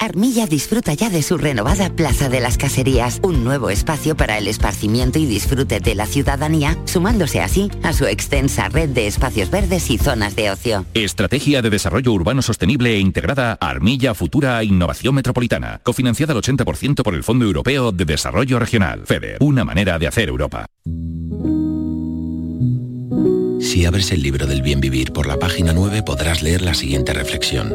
Armilla disfruta ya de su renovada Plaza de las Caserías, un nuevo espacio para el esparcimiento y disfrute de la ciudadanía, sumándose así a su extensa red de espacios verdes y zonas de ocio. Estrategia de Desarrollo Urbano Sostenible e Integrada Armilla Futura Innovación Metropolitana, cofinanciada al 80% por el Fondo Europeo de Desarrollo Regional, FEDER, una manera de hacer Europa. Si abres el libro del bien vivir por la página 9 podrás leer la siguiente reflexión.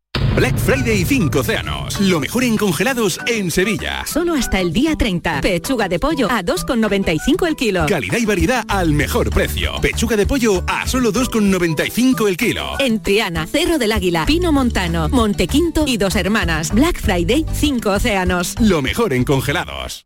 Black Friday 5 océanos. Lo mejor en congelados en Sevilla. Solo hasta el día 30. Pechuga de pollo a 2,95 el kilo. Calidad y variedad al mejor precio. Pechuga de pollo a solo 2,95 el kilo. En Triana, Cerro del Águila, Pino Montano, Montequinto y Dos Hermanas. Black Friday 5 océanos. Lo mejor en congelados.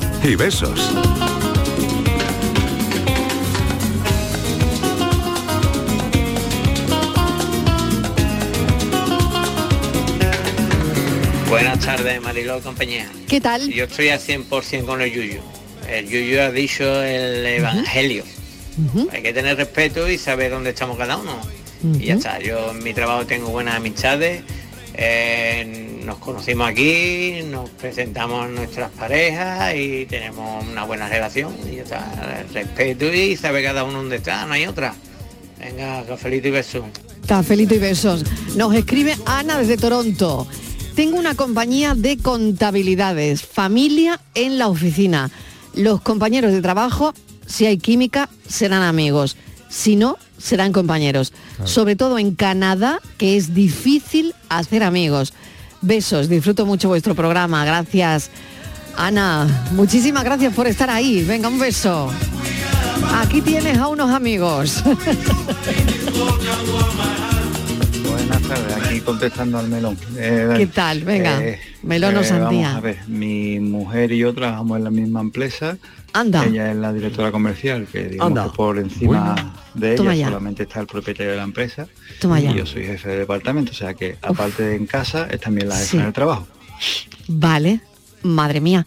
y besos. Buenas tardes, Mariló y compañía. ¿Qué tal? Yo estoy al 100% con el Yuyu. El Yuyu ha dicho el Evangelio. Hay que tener respeto y saber dónde estamos cada uno. Y ya está. Yo en mi trabajo tengo buenas amistades. eh, nos conocimos aquí, nos presentamos nuestras parejas y tenemos una buena relación. Y ya está. Respeto y saber cada uno dónde está, no hay otra. Venga, cafelito y beso. Cafelito y besos. Nos escribe Ana desde Toronto. Tengo una compañía de contabilidades, familia en la oficina. Los compañeros de trabajo, si hay química, serán amigos. Si no, serán compañeros. Sobre todo en Canadá, que es difícil hacer amigos. Besos, disfruto mucho vuestro programa. Gracias. Ana, muchísimas gracias por estar ahí. Venga, un beso. Aquí tienes a unos amigos. Buenas tardes, aquí contestando al melón. Eh, ¿Qué tal? Venga, melón o sandía. Vamos a ver, mi mujer y yo trabajamos en la misma empresa. Anda. Ella es la directora comercial, que digamos Anda. que por encima Bueno. de ella ya. solamente está el propietario de la empresa. Toma ya. Y yo soy jefe de departamento, o sea que aparte de en casa es también la jefa Sí. en el trabajo. Vale. Madre mía.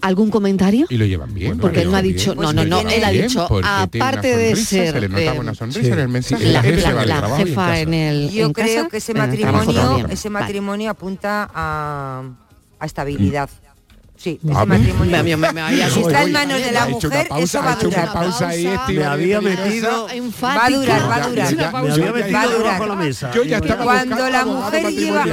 ¿Algún comentario? Y lo llevan bien. Porque él no ha dicho, no, no, no, él ha dicho, aparte de ser Se le nota eh, una sonrisa en el mensaje. la, en jefa en el Yo en creo casa, que ese matrimonio, ese Vale. matrimonio apunta a, a estabilidad. Sí, ese Ah, matrimonio. me- me- me había- si está en manos de la mujer, pausa, eso va a durar. pausa ahí, Estíbaliz, Me había metido- Va a durar, va a durar. Ya- ya- Me había ya- metido ya- debajo de la mesa. Yo ya estaba Cuando la mujer lleva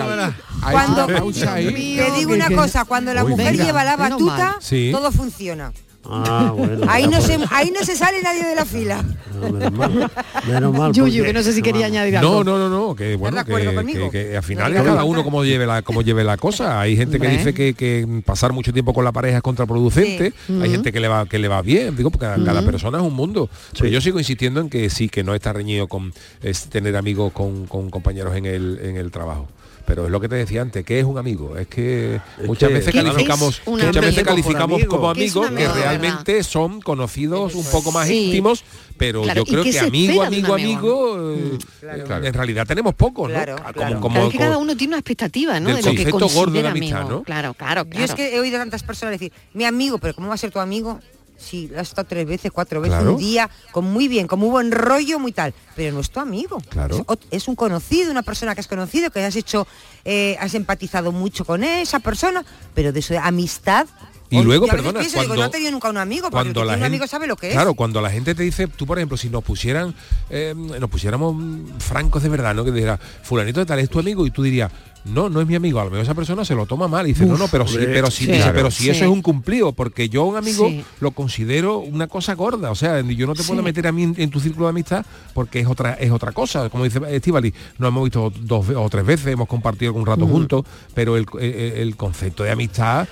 cuando te digo una cosa, cuando la Uy, mujer venga. lleva la batuta, todo funciona. Ah, bueno. Ahí no por se eso. ahí no se sale nadie de la fila. Menos mal. Menos mal. Yuyu, porque- que no sé si quería añadir No, algo. no, no, no, que bueno, que, que- que al final No, es no, cada no. uno como lleve la como lleve la cosa. Hay gente que dice que, que pasar mucho tiempo con la pareja es contraproducente, Sí. hay Ujú. gente que le va que le va bien, digo, porque cada, cada Ujú. persona es un mundo. Pero yo sigo insistiendo en que sí, que no está reñido con es tener amigos con, con compañeros en el en el trabajo. Pero es lo que te decía antes, ¿qué es un amigo? Es que muchas que, veces ¿Qué es calificamos, muchas amigo? veces calificamos amigo. como ¿Qué es un amigos que amigo realmente son conocidos un poco más Sí. íntimos, pero Claro, yo ¿y creo que amigo, amigo, amigo? amigo, eh, Claro. en realidad tenemos pocos, ¿no? Claro, Como- claro. como- Claro, es que cada uno tiene una expectativa, ¿no? del De lo que concepto gordo de considera amistad, amigo. ¿no? Claro, claro, claro. Yo es que he oído a tantas personas decir, mi amigo, pero ¿cómo va a ser tu amigo? Si lo has estado tres veces, cuatro veces, Claro. un día, con muy bien, con muy buen rollo, muy tal. Pero no es tu amigo. Claro. Es, un conocido, una persona que has conocido, que has hecho, eh, has empatizado mucho con esa persona, pero de eso de amistad. Y luego, veces perdona, pienso, digo, cuando- no tenido nunca un amigo, porque el cuando que la tiene un gente, amigo sabe lo que es. Claro, cuando la gente te dice, tú por ejemplo, si nos pusieran, eh, nos pusiéramos francos de verdad, ¿no? Que dijera, fulanito de tal es tu amigo y tú dirías, no, no es mi amigo, a lo mejor esa persona se lo toma mal y dice, no, no, pero sí, pero sí, sí. dice, Claro. pero si Sí. eso es un cumplido, porque yo un amigo Sí. lo considero una cosa gorda, o sea, yo no te puedo meter a mí en, en tu círculo de amistad porque es otra, es otra cosa, como dice Estivali, nos hemos visto dos o tres veces, hemos compartido algún rato Mm. juntos, pero el, el- el concepto de amistad,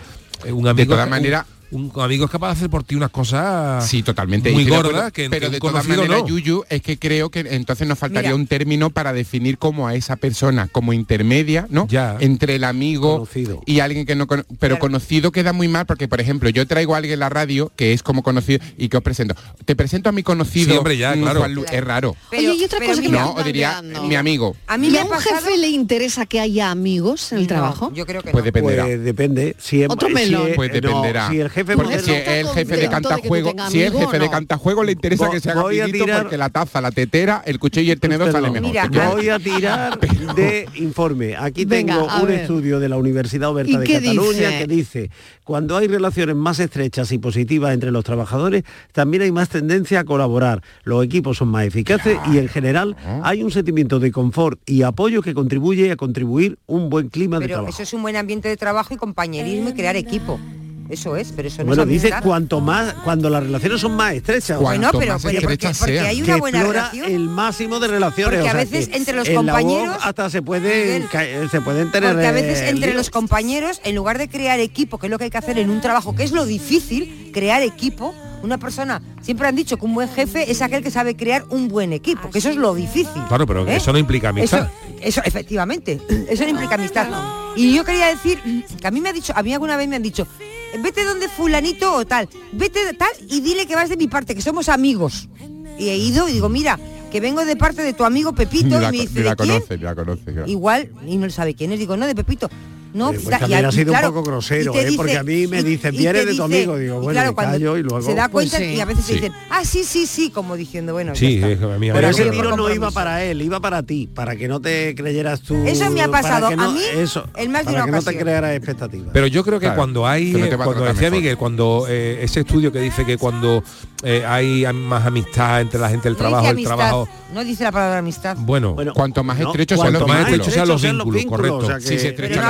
un amigo De todas maneras, un amigo es capaz de hacer por ti unas cosas Sí, totalmente. muy de gordas que, pero que de un todas maneras, no. Yuyu, es que creo que entonces nos faltaría Mira. un término para definir como a esa persona como intermedia, ¿no? Ya. Entre el amigo Conocido. y alguien que no cono- pero Claro. conocido queda muy mal porque por ejemplo, yo traigo a alguien en la radio que es como conocido y que os presento. Te presento a mi conocido, Sí, hombre, ya, claro. Es raro. Pero- Oye, y otra pero cosa que No, o diría mi amigo. A mí ¿Y me a un pasado... jefe le interesa que haya amigos en el No, trabajo? yo creo que Pues no. dependerá. Pues depende. Si es, Otro melón. es- Pues no, dependerá. si el jefe porque si es el jefe de de cantajuego, si amigo, jefe de cantajuego le interesa que se haga voy a amiguito tirar- porque la taza, la tetera, el cuchillo y el tenedor sale mejor. Mira, Voy a tirar de informe. Aquí Venga, tengo un ver. estudio de la Universidad ¿Y Oberta de Cataluña dice? que dice, cuando hay relaciones más estrechas y positivas entre los trabajadores, también hay más tendencia a colaborar. Los equipos son más eficaces y en general hay un sentimiento de confort y apoyo que contribuye a contribuir un buen clima de Pero trabajo. eso es un buen ambiente de trabajo y compañerismo y crear equipo. Eso es, pero eso no Bueno, es cuanto más, cuando las relaciones son más estrechas. Bueno, pero, pero porque, porque hay una que buena relación. el máximo de relaciones. Porque a o sea, veces entre los compañeros- hasta se pueden ca- se pueden tener Porque a veces eh, entre líos. los compañeros, en lugar de crear equipo, que es lo que hay que hacer en un trabajo, que es lo difícil, crear equipo, una persona, siempre han dicho que un buen jefe es aquel que sabe crear un buen equipo, que eso es lo difícil. Claro, pero ¿eh? eso no implica amistad. Eso, eso, efectivamente, eso no implica amistad. Y yo quería decir que a mí me ha dicho, a mí alguna vez me han dicho, vete donde fulanito o tal, vete de tal y dile que vas de mi parte, que somos amigos. Y he ido y digo, mira, que vengo de parte de tu amigo Pepito Ni y la, me dice, la ¿de quién? conoce, ni la conoce. claro. Igual, y no sabe quién es, digo, no, de Pepito. No, Eh, pues y también ha y sido claro, un poco grosero, y ¿eh? porque a mí me y- dicen, y viene de tu amigo, digo, y bueno, claro, me cuando callo y luego... Se da Pues cuenta sí. y a veces Sí. dicen, ah, sí, sí, sí, como diciendo, bueno, ya Sí, está. es a mí- Pero ese tiro no compromiso. iba para él, iba para ti, para que no te creyeras tú. Eso me ha pasado no- a mí eso, en más de para una que no te crearas expectativas. Pero yo creo que Claro, cuando hay, que cuando decía mejor. Miguel, cuando eh, ese estudio que dice que cuando eh, hay más amistad entre la gente del No trabajo, el trabajo, No dice la palabra amistad. bueno, Cuanto más no, estrechos sean cuanto los más vínculos. estrechos sean los sean los vínculos, vínculos, correcto. o sea Si se estrechan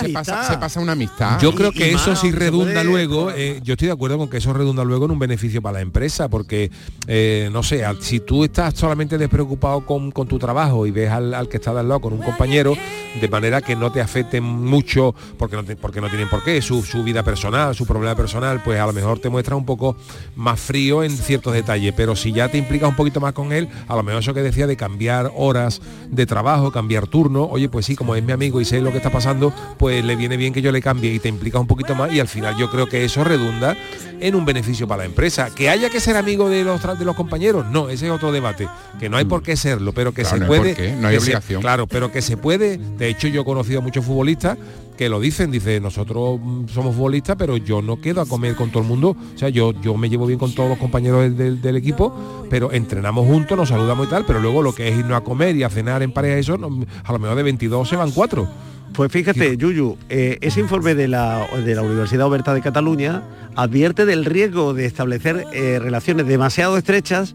Se pasa, se pasa una amistad. Yo creo y que eso sí redunda puede- luego, eh, yo estoy de acuerdo con que eso redunda luego en un beneficio para la empresa, porque, eh, no sé, al- si tú estás solamente despreocupado con, con tu trabajo y ves al, al que está de al lado con un compañero, de manera que no te afecte mucho, porque no, te- porque no tienen por qué, su, su vida personal, su problema personal, pues a lo mejor te muestra un poco más frío en ciertos detalles, pero si ya te implicas un poquito más con él, a lo mejor eso que decía de cambiar horas de trabajo, cambiar turno, oye, pues sí, como es mi amigo y sé lo que está pasando, pues le viene bien que yo le cambie y te implicas un poquito más y al final yo creo que eso redunda en un beneficio para la empresa. Que haya que ser amigo de los, de los compañeros, no, ese es otro debate, que no hay por qué serlo, pero que Claro, se no puede... por qué, no hay que se- obligación. claro, pero que se puede, de hecho yo he conocido a muchos futbolistas que lo dicen, dice, nosotros mm, somos futbolistas, pero yo no quedo a comer con todo el mundo, o sea, yo, yo me llevo bien con todos los compañeros del, del- del equipo, pero entrenamos juntos, nos saludamos y tal, pero luego lo que es irnos a comer y a cenar en pareja, eso, no- a lo mejor de 22 se van cuatro. Pues fíjate, Yuyu, eh, ese informe de la, de la Universidad Oberta de Cataluña advierte del riesgo de establecer eh, relaciones demasiado estrechas,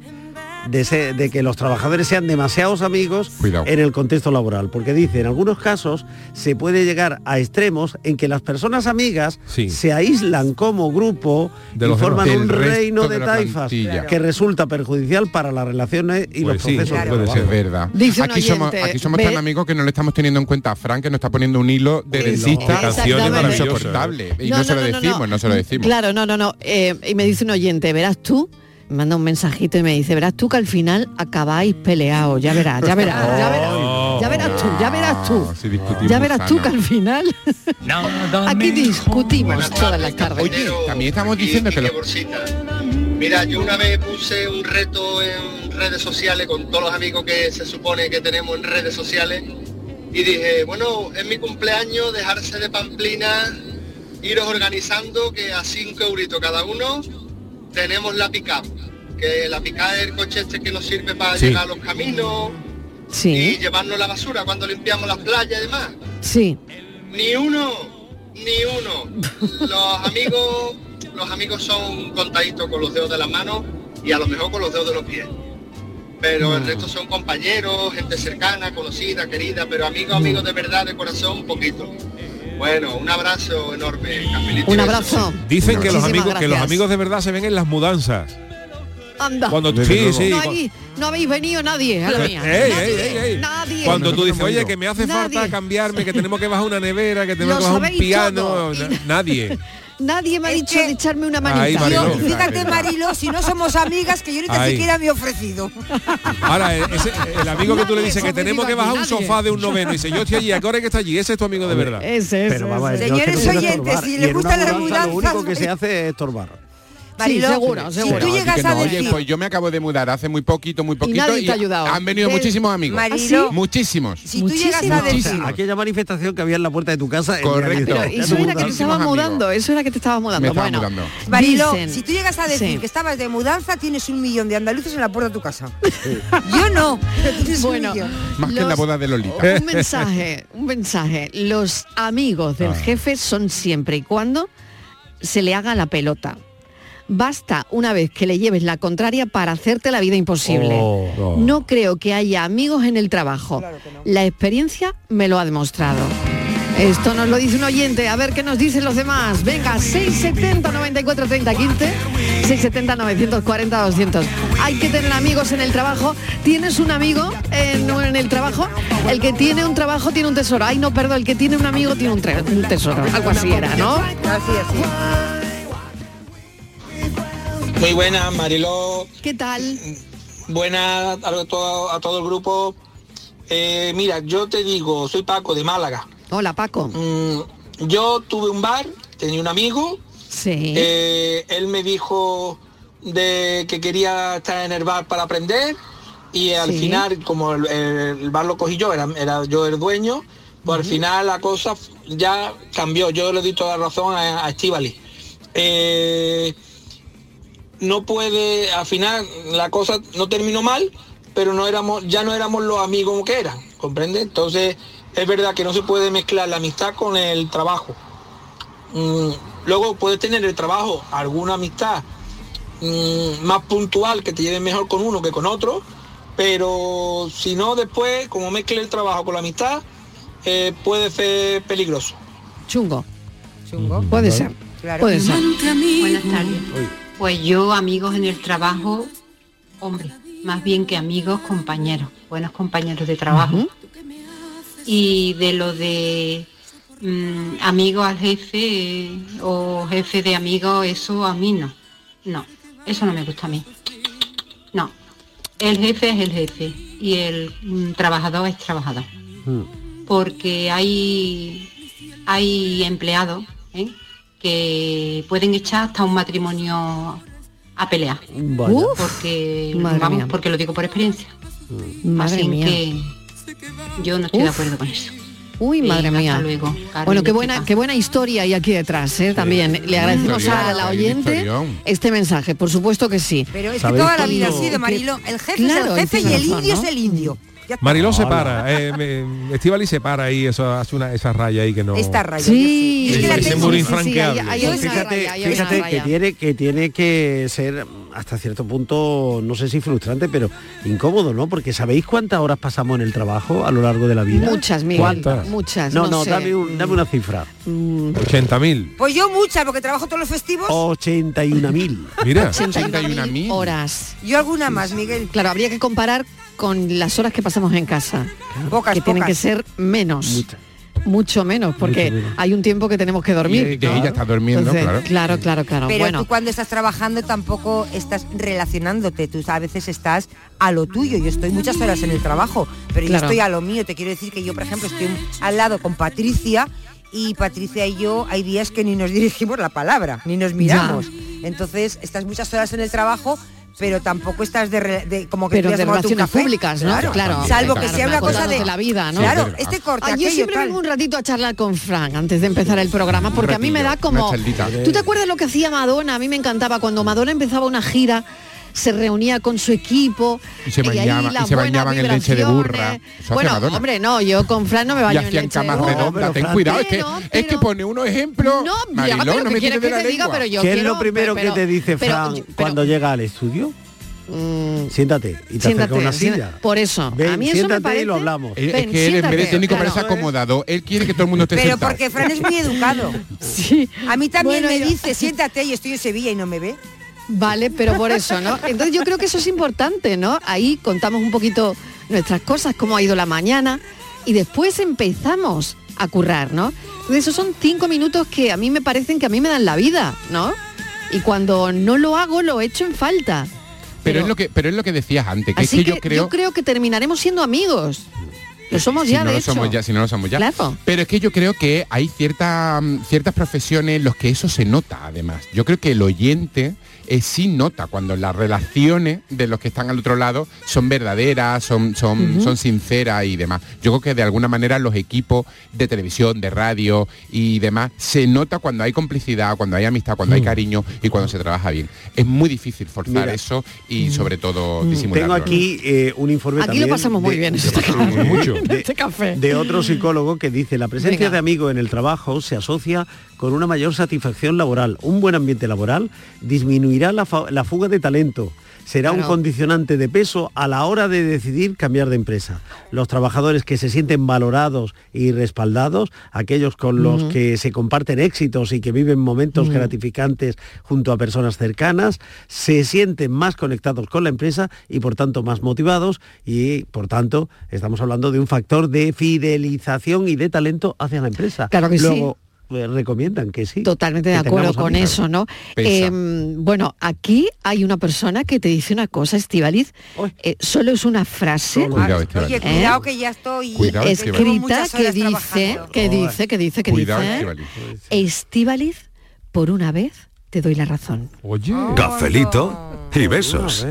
de, que los trabajadores sean demasiados amigos Cuidado. en el contexto laboral. Porque dice, en algunos casos se puede llegar a extremos en que las personas amigas Sí. se aíslan como grupo De y forman demás. un reino de taifas plantilla. que resulta perjudicial para las relaciones y Pues los sí, procesos de puede. Es verdad. Dice aquí somos, aquí somos ve- tan amigos que no le estamos teniendo en cuenta a Frank que nos está poniendo un hilo de maravillosas. insoportable. Y No, no, se no, lo decimos, no, no. se lo decimos. Claro, no, no, no. Eh, y me dice un oyente, verás tú, manda un mensajito y me dice, verás tú que al final acabáis peleados, ya verás, ya verás, ya verás, ya verás tú, ya verás tú. Oh, si Ya verás tú sano. que al final aquí discutimos todas las tardes. Oye, también estamos diciendo que los Mira, yo una vez puse un reto en redes sociales con todos los amigos que se supone que tenemos en redes sociales y dije, bueno, es mi cumpleaños, dejarse de pamplina, iros organizando que a 5 euritos cada uno tenemos la pick que la pick es el coche este que nos sirve para Sí. llegar a los caminos y llevarnos la basura cuando limpiamos las playas y demás. sí. Ni uno, ni uno. Los amigos, los amigos son contaditos con los dedos de las manos y a lo mejor con los dedos de los pies. Pero el resto son compañeros, gente cercana, conocida, querida, pero amigos, amigos de verdad, de corazón, poquito. Bueno, un abrazo enorme. cafelito y Un abrazo. Dicen que los, amigos, que los amigos de verdad se ven en las mudanzas. Anda. Cuando Desde sí, sí. no, cu- hay- no habéis venido nadie a la mía. Ey, nadie, ey, ey, ey. nadie. Cuando tú dices, oye, que me hace Nadie. falta cambiarme, que tenemos que bajar una nevera, que tenemos Lo que bajar un piano, todo. nadie. Nadie me ha Es dicho que- de echarme una Ahí, manita. Mariló. Yo, fíjate Marilo, si no somos amigas, que yo ni tan Ahí. siquiera me he ofrecido. Ahora, e- ese- el amigo que tú le dices que tenemos que bajar aquí, un nadie. sofá de un noveno y dice, yo estoy allí, ¿a qué hora que está allí? Ese es tu amigo de verdad. Ese, ese, Pero vamos Señores oyentes, si les en una gustan las mudanza, Lo único mudanzas, que se hace es estorbar. Sí, Marilo, seguro, si tú llegas a no, oye, decir, pues yo me acabo de mudar hace muy poquito, muy poquito nadie te ha ayudado. han venido muchísimos amigos. Marilo, Muchísimos. si tú llegas a decir, Muchísimos. Aquella manifestación que había en la puerta de tu casa. Correcto. Pero eso era que te estabas mudando, eso era que te estabas mudando. Me estaba bueno, mudando. Marilo, dicen- si tú llegas a decir Sí. que estabas de mudanza, tienes un millón de andaluces en la puerta de tu casa. Yo no, pero tienes Bueno, un millón. Más que en la boda de Lolita. Un mensaje, un mensaje. Los amigos del Ah. jefe son siempre y cuando se le haga la pelota. Basta una vez que le lleves la contraria para hacerte la vida imposible. Oh, oh. No creo que haya amigos en el trabajo. La experiencia me lo ha demostrado. Esto nos lo dice un oyente, a ver qué nos dicen los demás. Venga, 670 94 30 15, 670 940 200. Hay que tener amigos en el trabajo. ¿Tienes un amigo en, en el trabajo? El que tiene un trabajo tiene un tesoro. Ay, no, perdón, el que tiene un amigo tiene un, tesoro. Algo así era, ¿no? Así, así. Muy buenas, Mariló. ¿Qué tal? Buenas a todo, a todo el grupo. Eh, mira, yo te digo, soy Paco de Málaga. Hola, Paco. Mm, yo tuve un bar, tenía un amigo. Sí. Eh, él me dijo de que quería estar en el bar para aprender y al Sí. final, como el, el bar lo cogí yo, era, era yo el dueño, pues al final la cosa ya cambió. Yo le di toda la razón a, a Estíbaliz. Eh, no puede, al final la cosa no terminó mal, pero no éramos, ya no éramos los amigos que eran, ¿comprende? Entonces es verdad que no se puede mezclar la amistad con el trabajo. Mm, luego puedes tener el trabajo, alguna amistad mm, más puntual que te lleve mejor con uno que con otro, pero si no después, como mezcle el trabajo con la amistad, eh, puede ser peligroso. Chungo. Chungo. Puede ser. Claro. Puede ser. Buenas tardes. Pues yo amigos en el trabajo, hombre, más bien que amigos, compañeros, buenos compañeros de trabajo. Y de lo de mm, amigo al jefe eh, o jefe de amigo, eso a mí no. No, eso no me gusta a mí. No, el jefe es el jefe y el mm, trabajador es trabajador. Porque hay, hay empleados ¿eh? Que pueden echar hasta un matrimonio a pelear. Uf, porque, madre vamos, mía. porque lo digo por experiencia. Madre Así mía. que yo no estoy de acuerdo con eso. Uy, madre mía. luego, bueno, qué buena, qué buena historia hay aquí detrás, ¿eh? También. Le agradecemos a la oyente este mensaje, por supuesto que sí. Pero es que toda la vida ha sido, Marilo, el jefe Claro, es el jefe y el indio es el indio. Mariló se para, eh, Estivali se para ahí, eso hace una esa raya ahí que no. Esta raya. Sí, es fíjate, fíjate que tiene que tiene que ser hasta cierto punto, no sé si frustrante, pero incómodo, ¿no? Porque ¿sabéis cuántas horas pasamos en el trabajo a lo largo de la vida? Muchas, Miguel. ¿Cuántas? Muchas, No, no no, sé. dame, un- dame una cifra. 80.000. Pues yo muchas, porque trabajo todos los festivos. 81.000. Mira. 81.000 horas. Yo alguna más, Miguel. Claro, habría que comparar con las horas que pasamos en casa. Pocas, que tienen pocas. que ser menos. Mucho menos, porque hay un tiempo que tenemos que dormir. Y que ella está durmiendo, Entonces, claro. claro, claro, claro. Pero bueno, tú cuando estás trabajando tampoco estás relacionándote, tú a veces estás a lo tuyo. Yo estoy muchas horas en el trabajo, pero Claro. yo estoy a lo mío. Te quiero decir que yo, por ejemplo, estoy al lado con Patricia y Patricia y yo hay días que ni nos dirigimos la palabra, ni nos miramos. Entonces, estás muchas horas en el trabajo, pero tampoco estás de, re- de- como que pero de relaciones café. públicas, ¿no? Claro, Claro. Salvo que claro, sea una cosa de la vida, ¿no? Claro, este corte, Ay, yo siempre tal. vengo un ratito a charlar con Frank antes de empezar el programa, porque a mí me da como... ¿Tú te acuerdas lo que hacía Madonna? A mí me encantaba cuando Madonna empezaba una gira se reunía con su equipo Y se bañaba- y se bañaban en leche de burra. Bueno, Madonna. hombre, no, yo con Fran no me y baño en hacían de camas burra. redondas. Ten Fran, cuidado, es que, pero- es que pone unos ejemplos. No, ya, Mariló, pero no ¿qué me de que la te diga? Pero yo ¿Qué es lo primero pero- que te dice pero- Fran pero- cuando llega al estudio? siéntate y te acerca una silla. siéntate. Por eso, Ven, a mí eso me siéntate parece... y lo hablamos. Es, es Ven, que él en vez de siéntate, técnico claro. parece acomodado. Él quiere que todo el mundo esté Pero sentado. porque Fran es muy educado. Sí. A mí también Bueno, me yo- dice, siéntate y estoy en Sevilla y no me ve. Vale, pero por eso, ¿no? Entonces yo creo que eso es importante, ¿no? Ahí contamos un poquito nuestras cosas, cómo ha ido la mañana y después empezamos a currar, ¿no? Entonces esos son cinco minutos que a mí me parecen que a mí me dan la vida, ¿no? Y cuando no lo hago, lo echo en falta. Pero, es lo que, pero es lo que decías antes, que Así es que, yo creo... que terminaremos siendo amigos. Lo somos si ya, no de lo hecho. somos ya, si no lo somos ya. Claro. Pero es que yo creo que hay cierta, mm, ciertas profesiones en los que eso se nota, además. Yo creo que el oyente eh, sí nota cuando las relaciones de los que están al otro lado son verdaderas, son, son, son sinceras y demás. Yo creo que de alguna manera los equipos de televisión, de radio y demás, se nota cuando hay complicidad, cuando hay amistad, cuando hay cariño y cuando se trabaja bien. Es muy difícil forzar Mira. eso y sobre todo disimularlo. Tengo aquí eh, un informe Aquí lo también pasamos muy de- bien, está claro. mucho. Este café. de otro psicólogo que dice la presencia Venga. de amigos en el trabajo se asocia con una mayor satisfacción laboral. Un buen ambiente laboral disminuirá la, fa- la fuga de talento, será un condicionante de peso a la hora de decidir cambiar de empresa. Los trabajadores que se sienten valorados y respaldados, aquellos con los que se comparten éxitos y que viven momentos gratificantes junto a personas cercanas, se sienten más conectados con la empresa y por tanto más motivados y por tanto estamos hablando de un factor de fidelización y de talento hacia la empresa. Claro que sí. Luego, recomiendan que sí. Totalmente de acuerdo con amigos. eso, ¿no? Eh, bueno, aquí hay una persona que te dice una cosa, Estivaliz, eh, solo es una frase Cuidado. Oye, cuidado que ya estoy Cuidado, escrita que dice, que dice, que dice, que Cuidado, dice. Estíbaliz, por una vez te doy la razón. Oye. Cafelito y besos.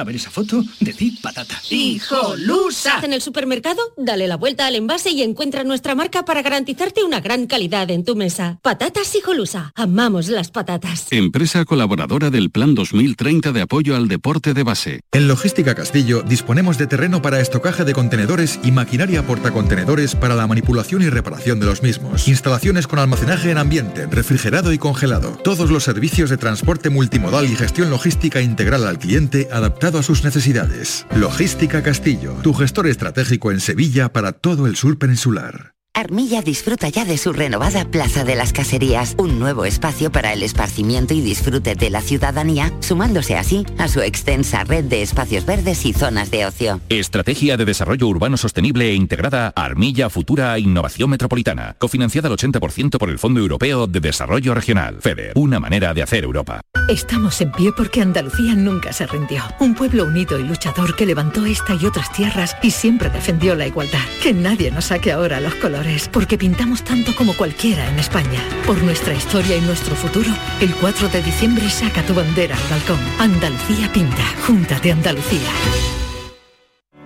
A ver esa foto, decid patata. ¡Hijolusa! En el supermercado, dale la vuelta al envase y encuentra nuestra marca para garantizarte una gran calidad en tu mesa. Patatas Hijolusa. Amamos las patatas. Empresa colaboradora del Plan 2030 de apoyo al deporte de base. En Logística Castillo disponemos de terreno para estocaje de contenedores y maquinaria portacontenedores para la manipulación y reparación de los mismos. Instalaciones con almacenaje en ambiente, refrigerado y congelado. Todos los servicios de transporte multimodal y gestión logística integral al cliente a sus necesidades. Logística Castillo, tu gestor estratégico en Sevilla para todo el sur peninsular. Armilla disfruta ya de su renovada Plaza de las Caserías, un nuevo espacio para el esparcimiento y disfrute de la ciudadanía, sumándose así a su extensa red de espacios verdes y zonas de ocio. Estrategia de Desarrollo Urbano Sostenible e Integrada Armilla Futura Innovación Metropolitana, cofinanciada al 80% por el Fondo Europeo de Desarrollo Regional, FEDER, una manera de hacer Europa. Estamos en pie porque Andalucía nunca se rindió. Un pueblo unido y luchador que levantó esta y otras tierras y siempre defendió la igualdad. Que nadie nos saque ahora los colores, porque pintamos tanto como cualquiera en España. Por nuestra historia y nuestro futuro, el 4 de diciembre saca tu bandera al balcón. Andalucía pinta. Junta de Andalucía.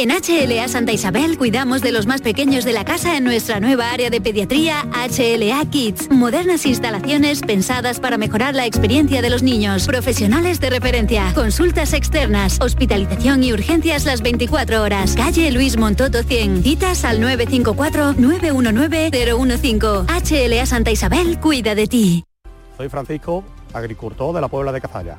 En HLA Santa Isabel cuidamos de los más pequeños de la casa en nuestra nueva área de pediatría HLA Kids. Modernas instalaciones pensadas para mejorar la experiencia de los niños. Profesionales de referencia. Consultas externas. Hospitalización y urgencias las 24 horas. Calle Luis Montoto 100. Citas al 954-919-015. HLA Santa Isabel cuida de ti. Soy Francisco, agricultor de la Puebla de Cazalla.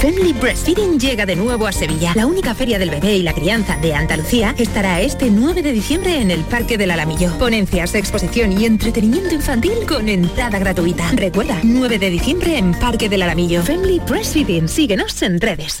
Family Breastfeeding llega de nuevo a Sevilla. La única feria del bebé y la crianza de Andalucía estará este 9 de diciembre en el Parque del Alamillo. Ponencias, exposición y entretenimiento infantil con entrada gratuita. Recuerda, 9 de diciembre en Parque del Alamillo. Family Breastfeeding. Síguenos en redes.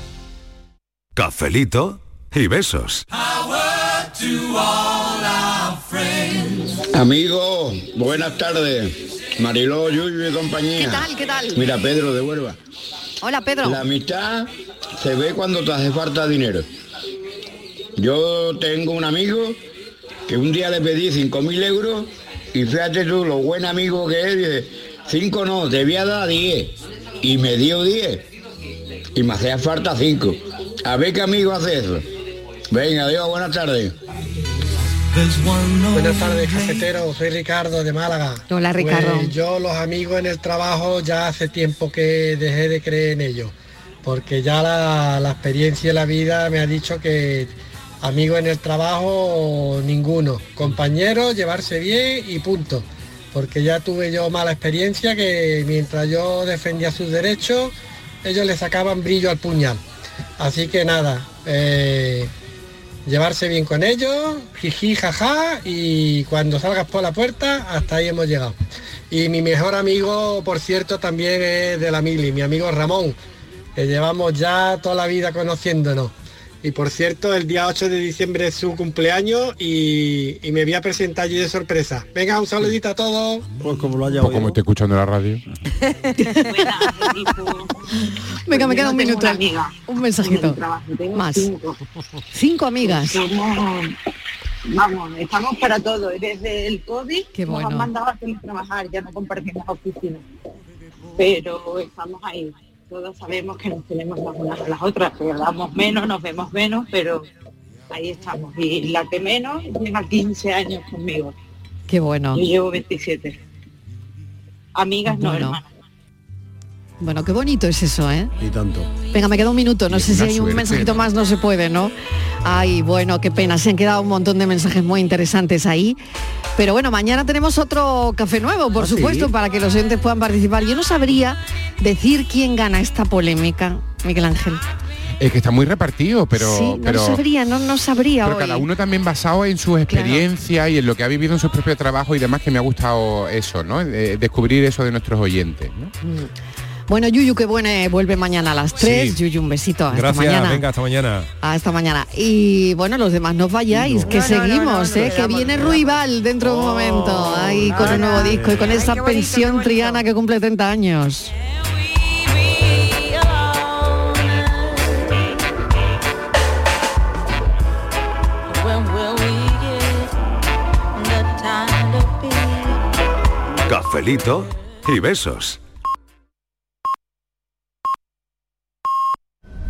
Cafelito y besos. Amigos, buenas tardes. Mariló, Yuyu y compañía. ¿Qué tal? ¿Qué tal? Mira, Pedro de Huelva. Hola, Pedro. La amistad se ve cuando te hace falta dinero. Yo tengo un amigo que un día le pedí 5.000 euros y fíjate tú lo buen amigo que es, dice, 5 no, te voy a dar 10. Y me dio 10. Y me hacía falta 5. A ver qué amigo hace eso. Venga, adiós, buenas tardes. Buenas tardes, cafetero. Soy Ricardo de Málaga. Hola, Ricardo. Pues yo los amigos en el trabajo ya hace tiempo que dejé de creer en ellos, porque ya la, la experiencia de la vida me ha dicho que amigos en el trabajo ninguno. Compañeros, llevarse bien y punto. Porque ya tuve yo mala experiencia que mientras yo defendía sus derechos, ellos le sacaban brillo al puñal. Así que nada, eh, llevarse bien con ellos, jiji, jaja, y cuando salgas por la puerta, hasta ahí hemos llegado. Y mi mejor amigo, por cierto, también es de la Mili, mi amigo Ramón, que llevamos ya toda la vida conociéndonos. Y por cierto, el día 8 de diciembre es su cumpleaños y, y me voy a presentar allí de sorpresa. Venga, un saludito a todos. Pues como lo haya Pues como estoy escuchando la radio. Venga, me queda un Yo minuto. amiga Un mensajito. trabajo, Más. cinco. Cinco amigas. Somos- vamos, estamos para todo. Desde el COVID Qué nos bueno. han mandado a trabajar, ya no compartimos oficina. Pero estamos ahí. Todos sabemos que nos tenemos las unas a las otras, que hablamos menos, nos vemos menos, pero ahí estamos. Y la que menos lleva 15 años conmigo. Qué bueno. Yo llevo 27. Amigas no, Bueno. hermanas. Bueno, qué bonito es eso, ¿eh? Y tanto. Venga, me queda un minuto. No Y sé si hay un mensajito más, no se puede, ¿no? Ay, bueno, qué pena. Se han quedado un montón de mensajes muy interesantes ahí. Pero bueno, mañana tenemos otro café nuevo, por ¿Ah, sí? supuesto, para que los oyentes puedan participar. Yo no sabría decir quién gana esta polémica, Miguel Ángel. Es que está muy repartido, pero... sí, no pero... sabría, no, no sabría Pero hoy. cada uno también basado en su experiencia y en lo que ha vivido en su propio trabajo y demás, que me ha gustado eso, ¿no? Eh, descubrir eso de nuestros oyentes. ¿no? Mm. Bueno, Yuyu, que bueno, eh, vuelve mañana a las 3. Sí. Yuyu, un besito. Hasta Gracias, mañana. venga, hasta mañana. Hasta mañana. Y bueno, los demás no vayáis, que No, no, no, seguimos, no, no, ¿eh? no, que viene Ruibal dentro de un momento, ahí con un nuevo disco y con esa pensión triana que cumple 30 años. Cafelito y besos.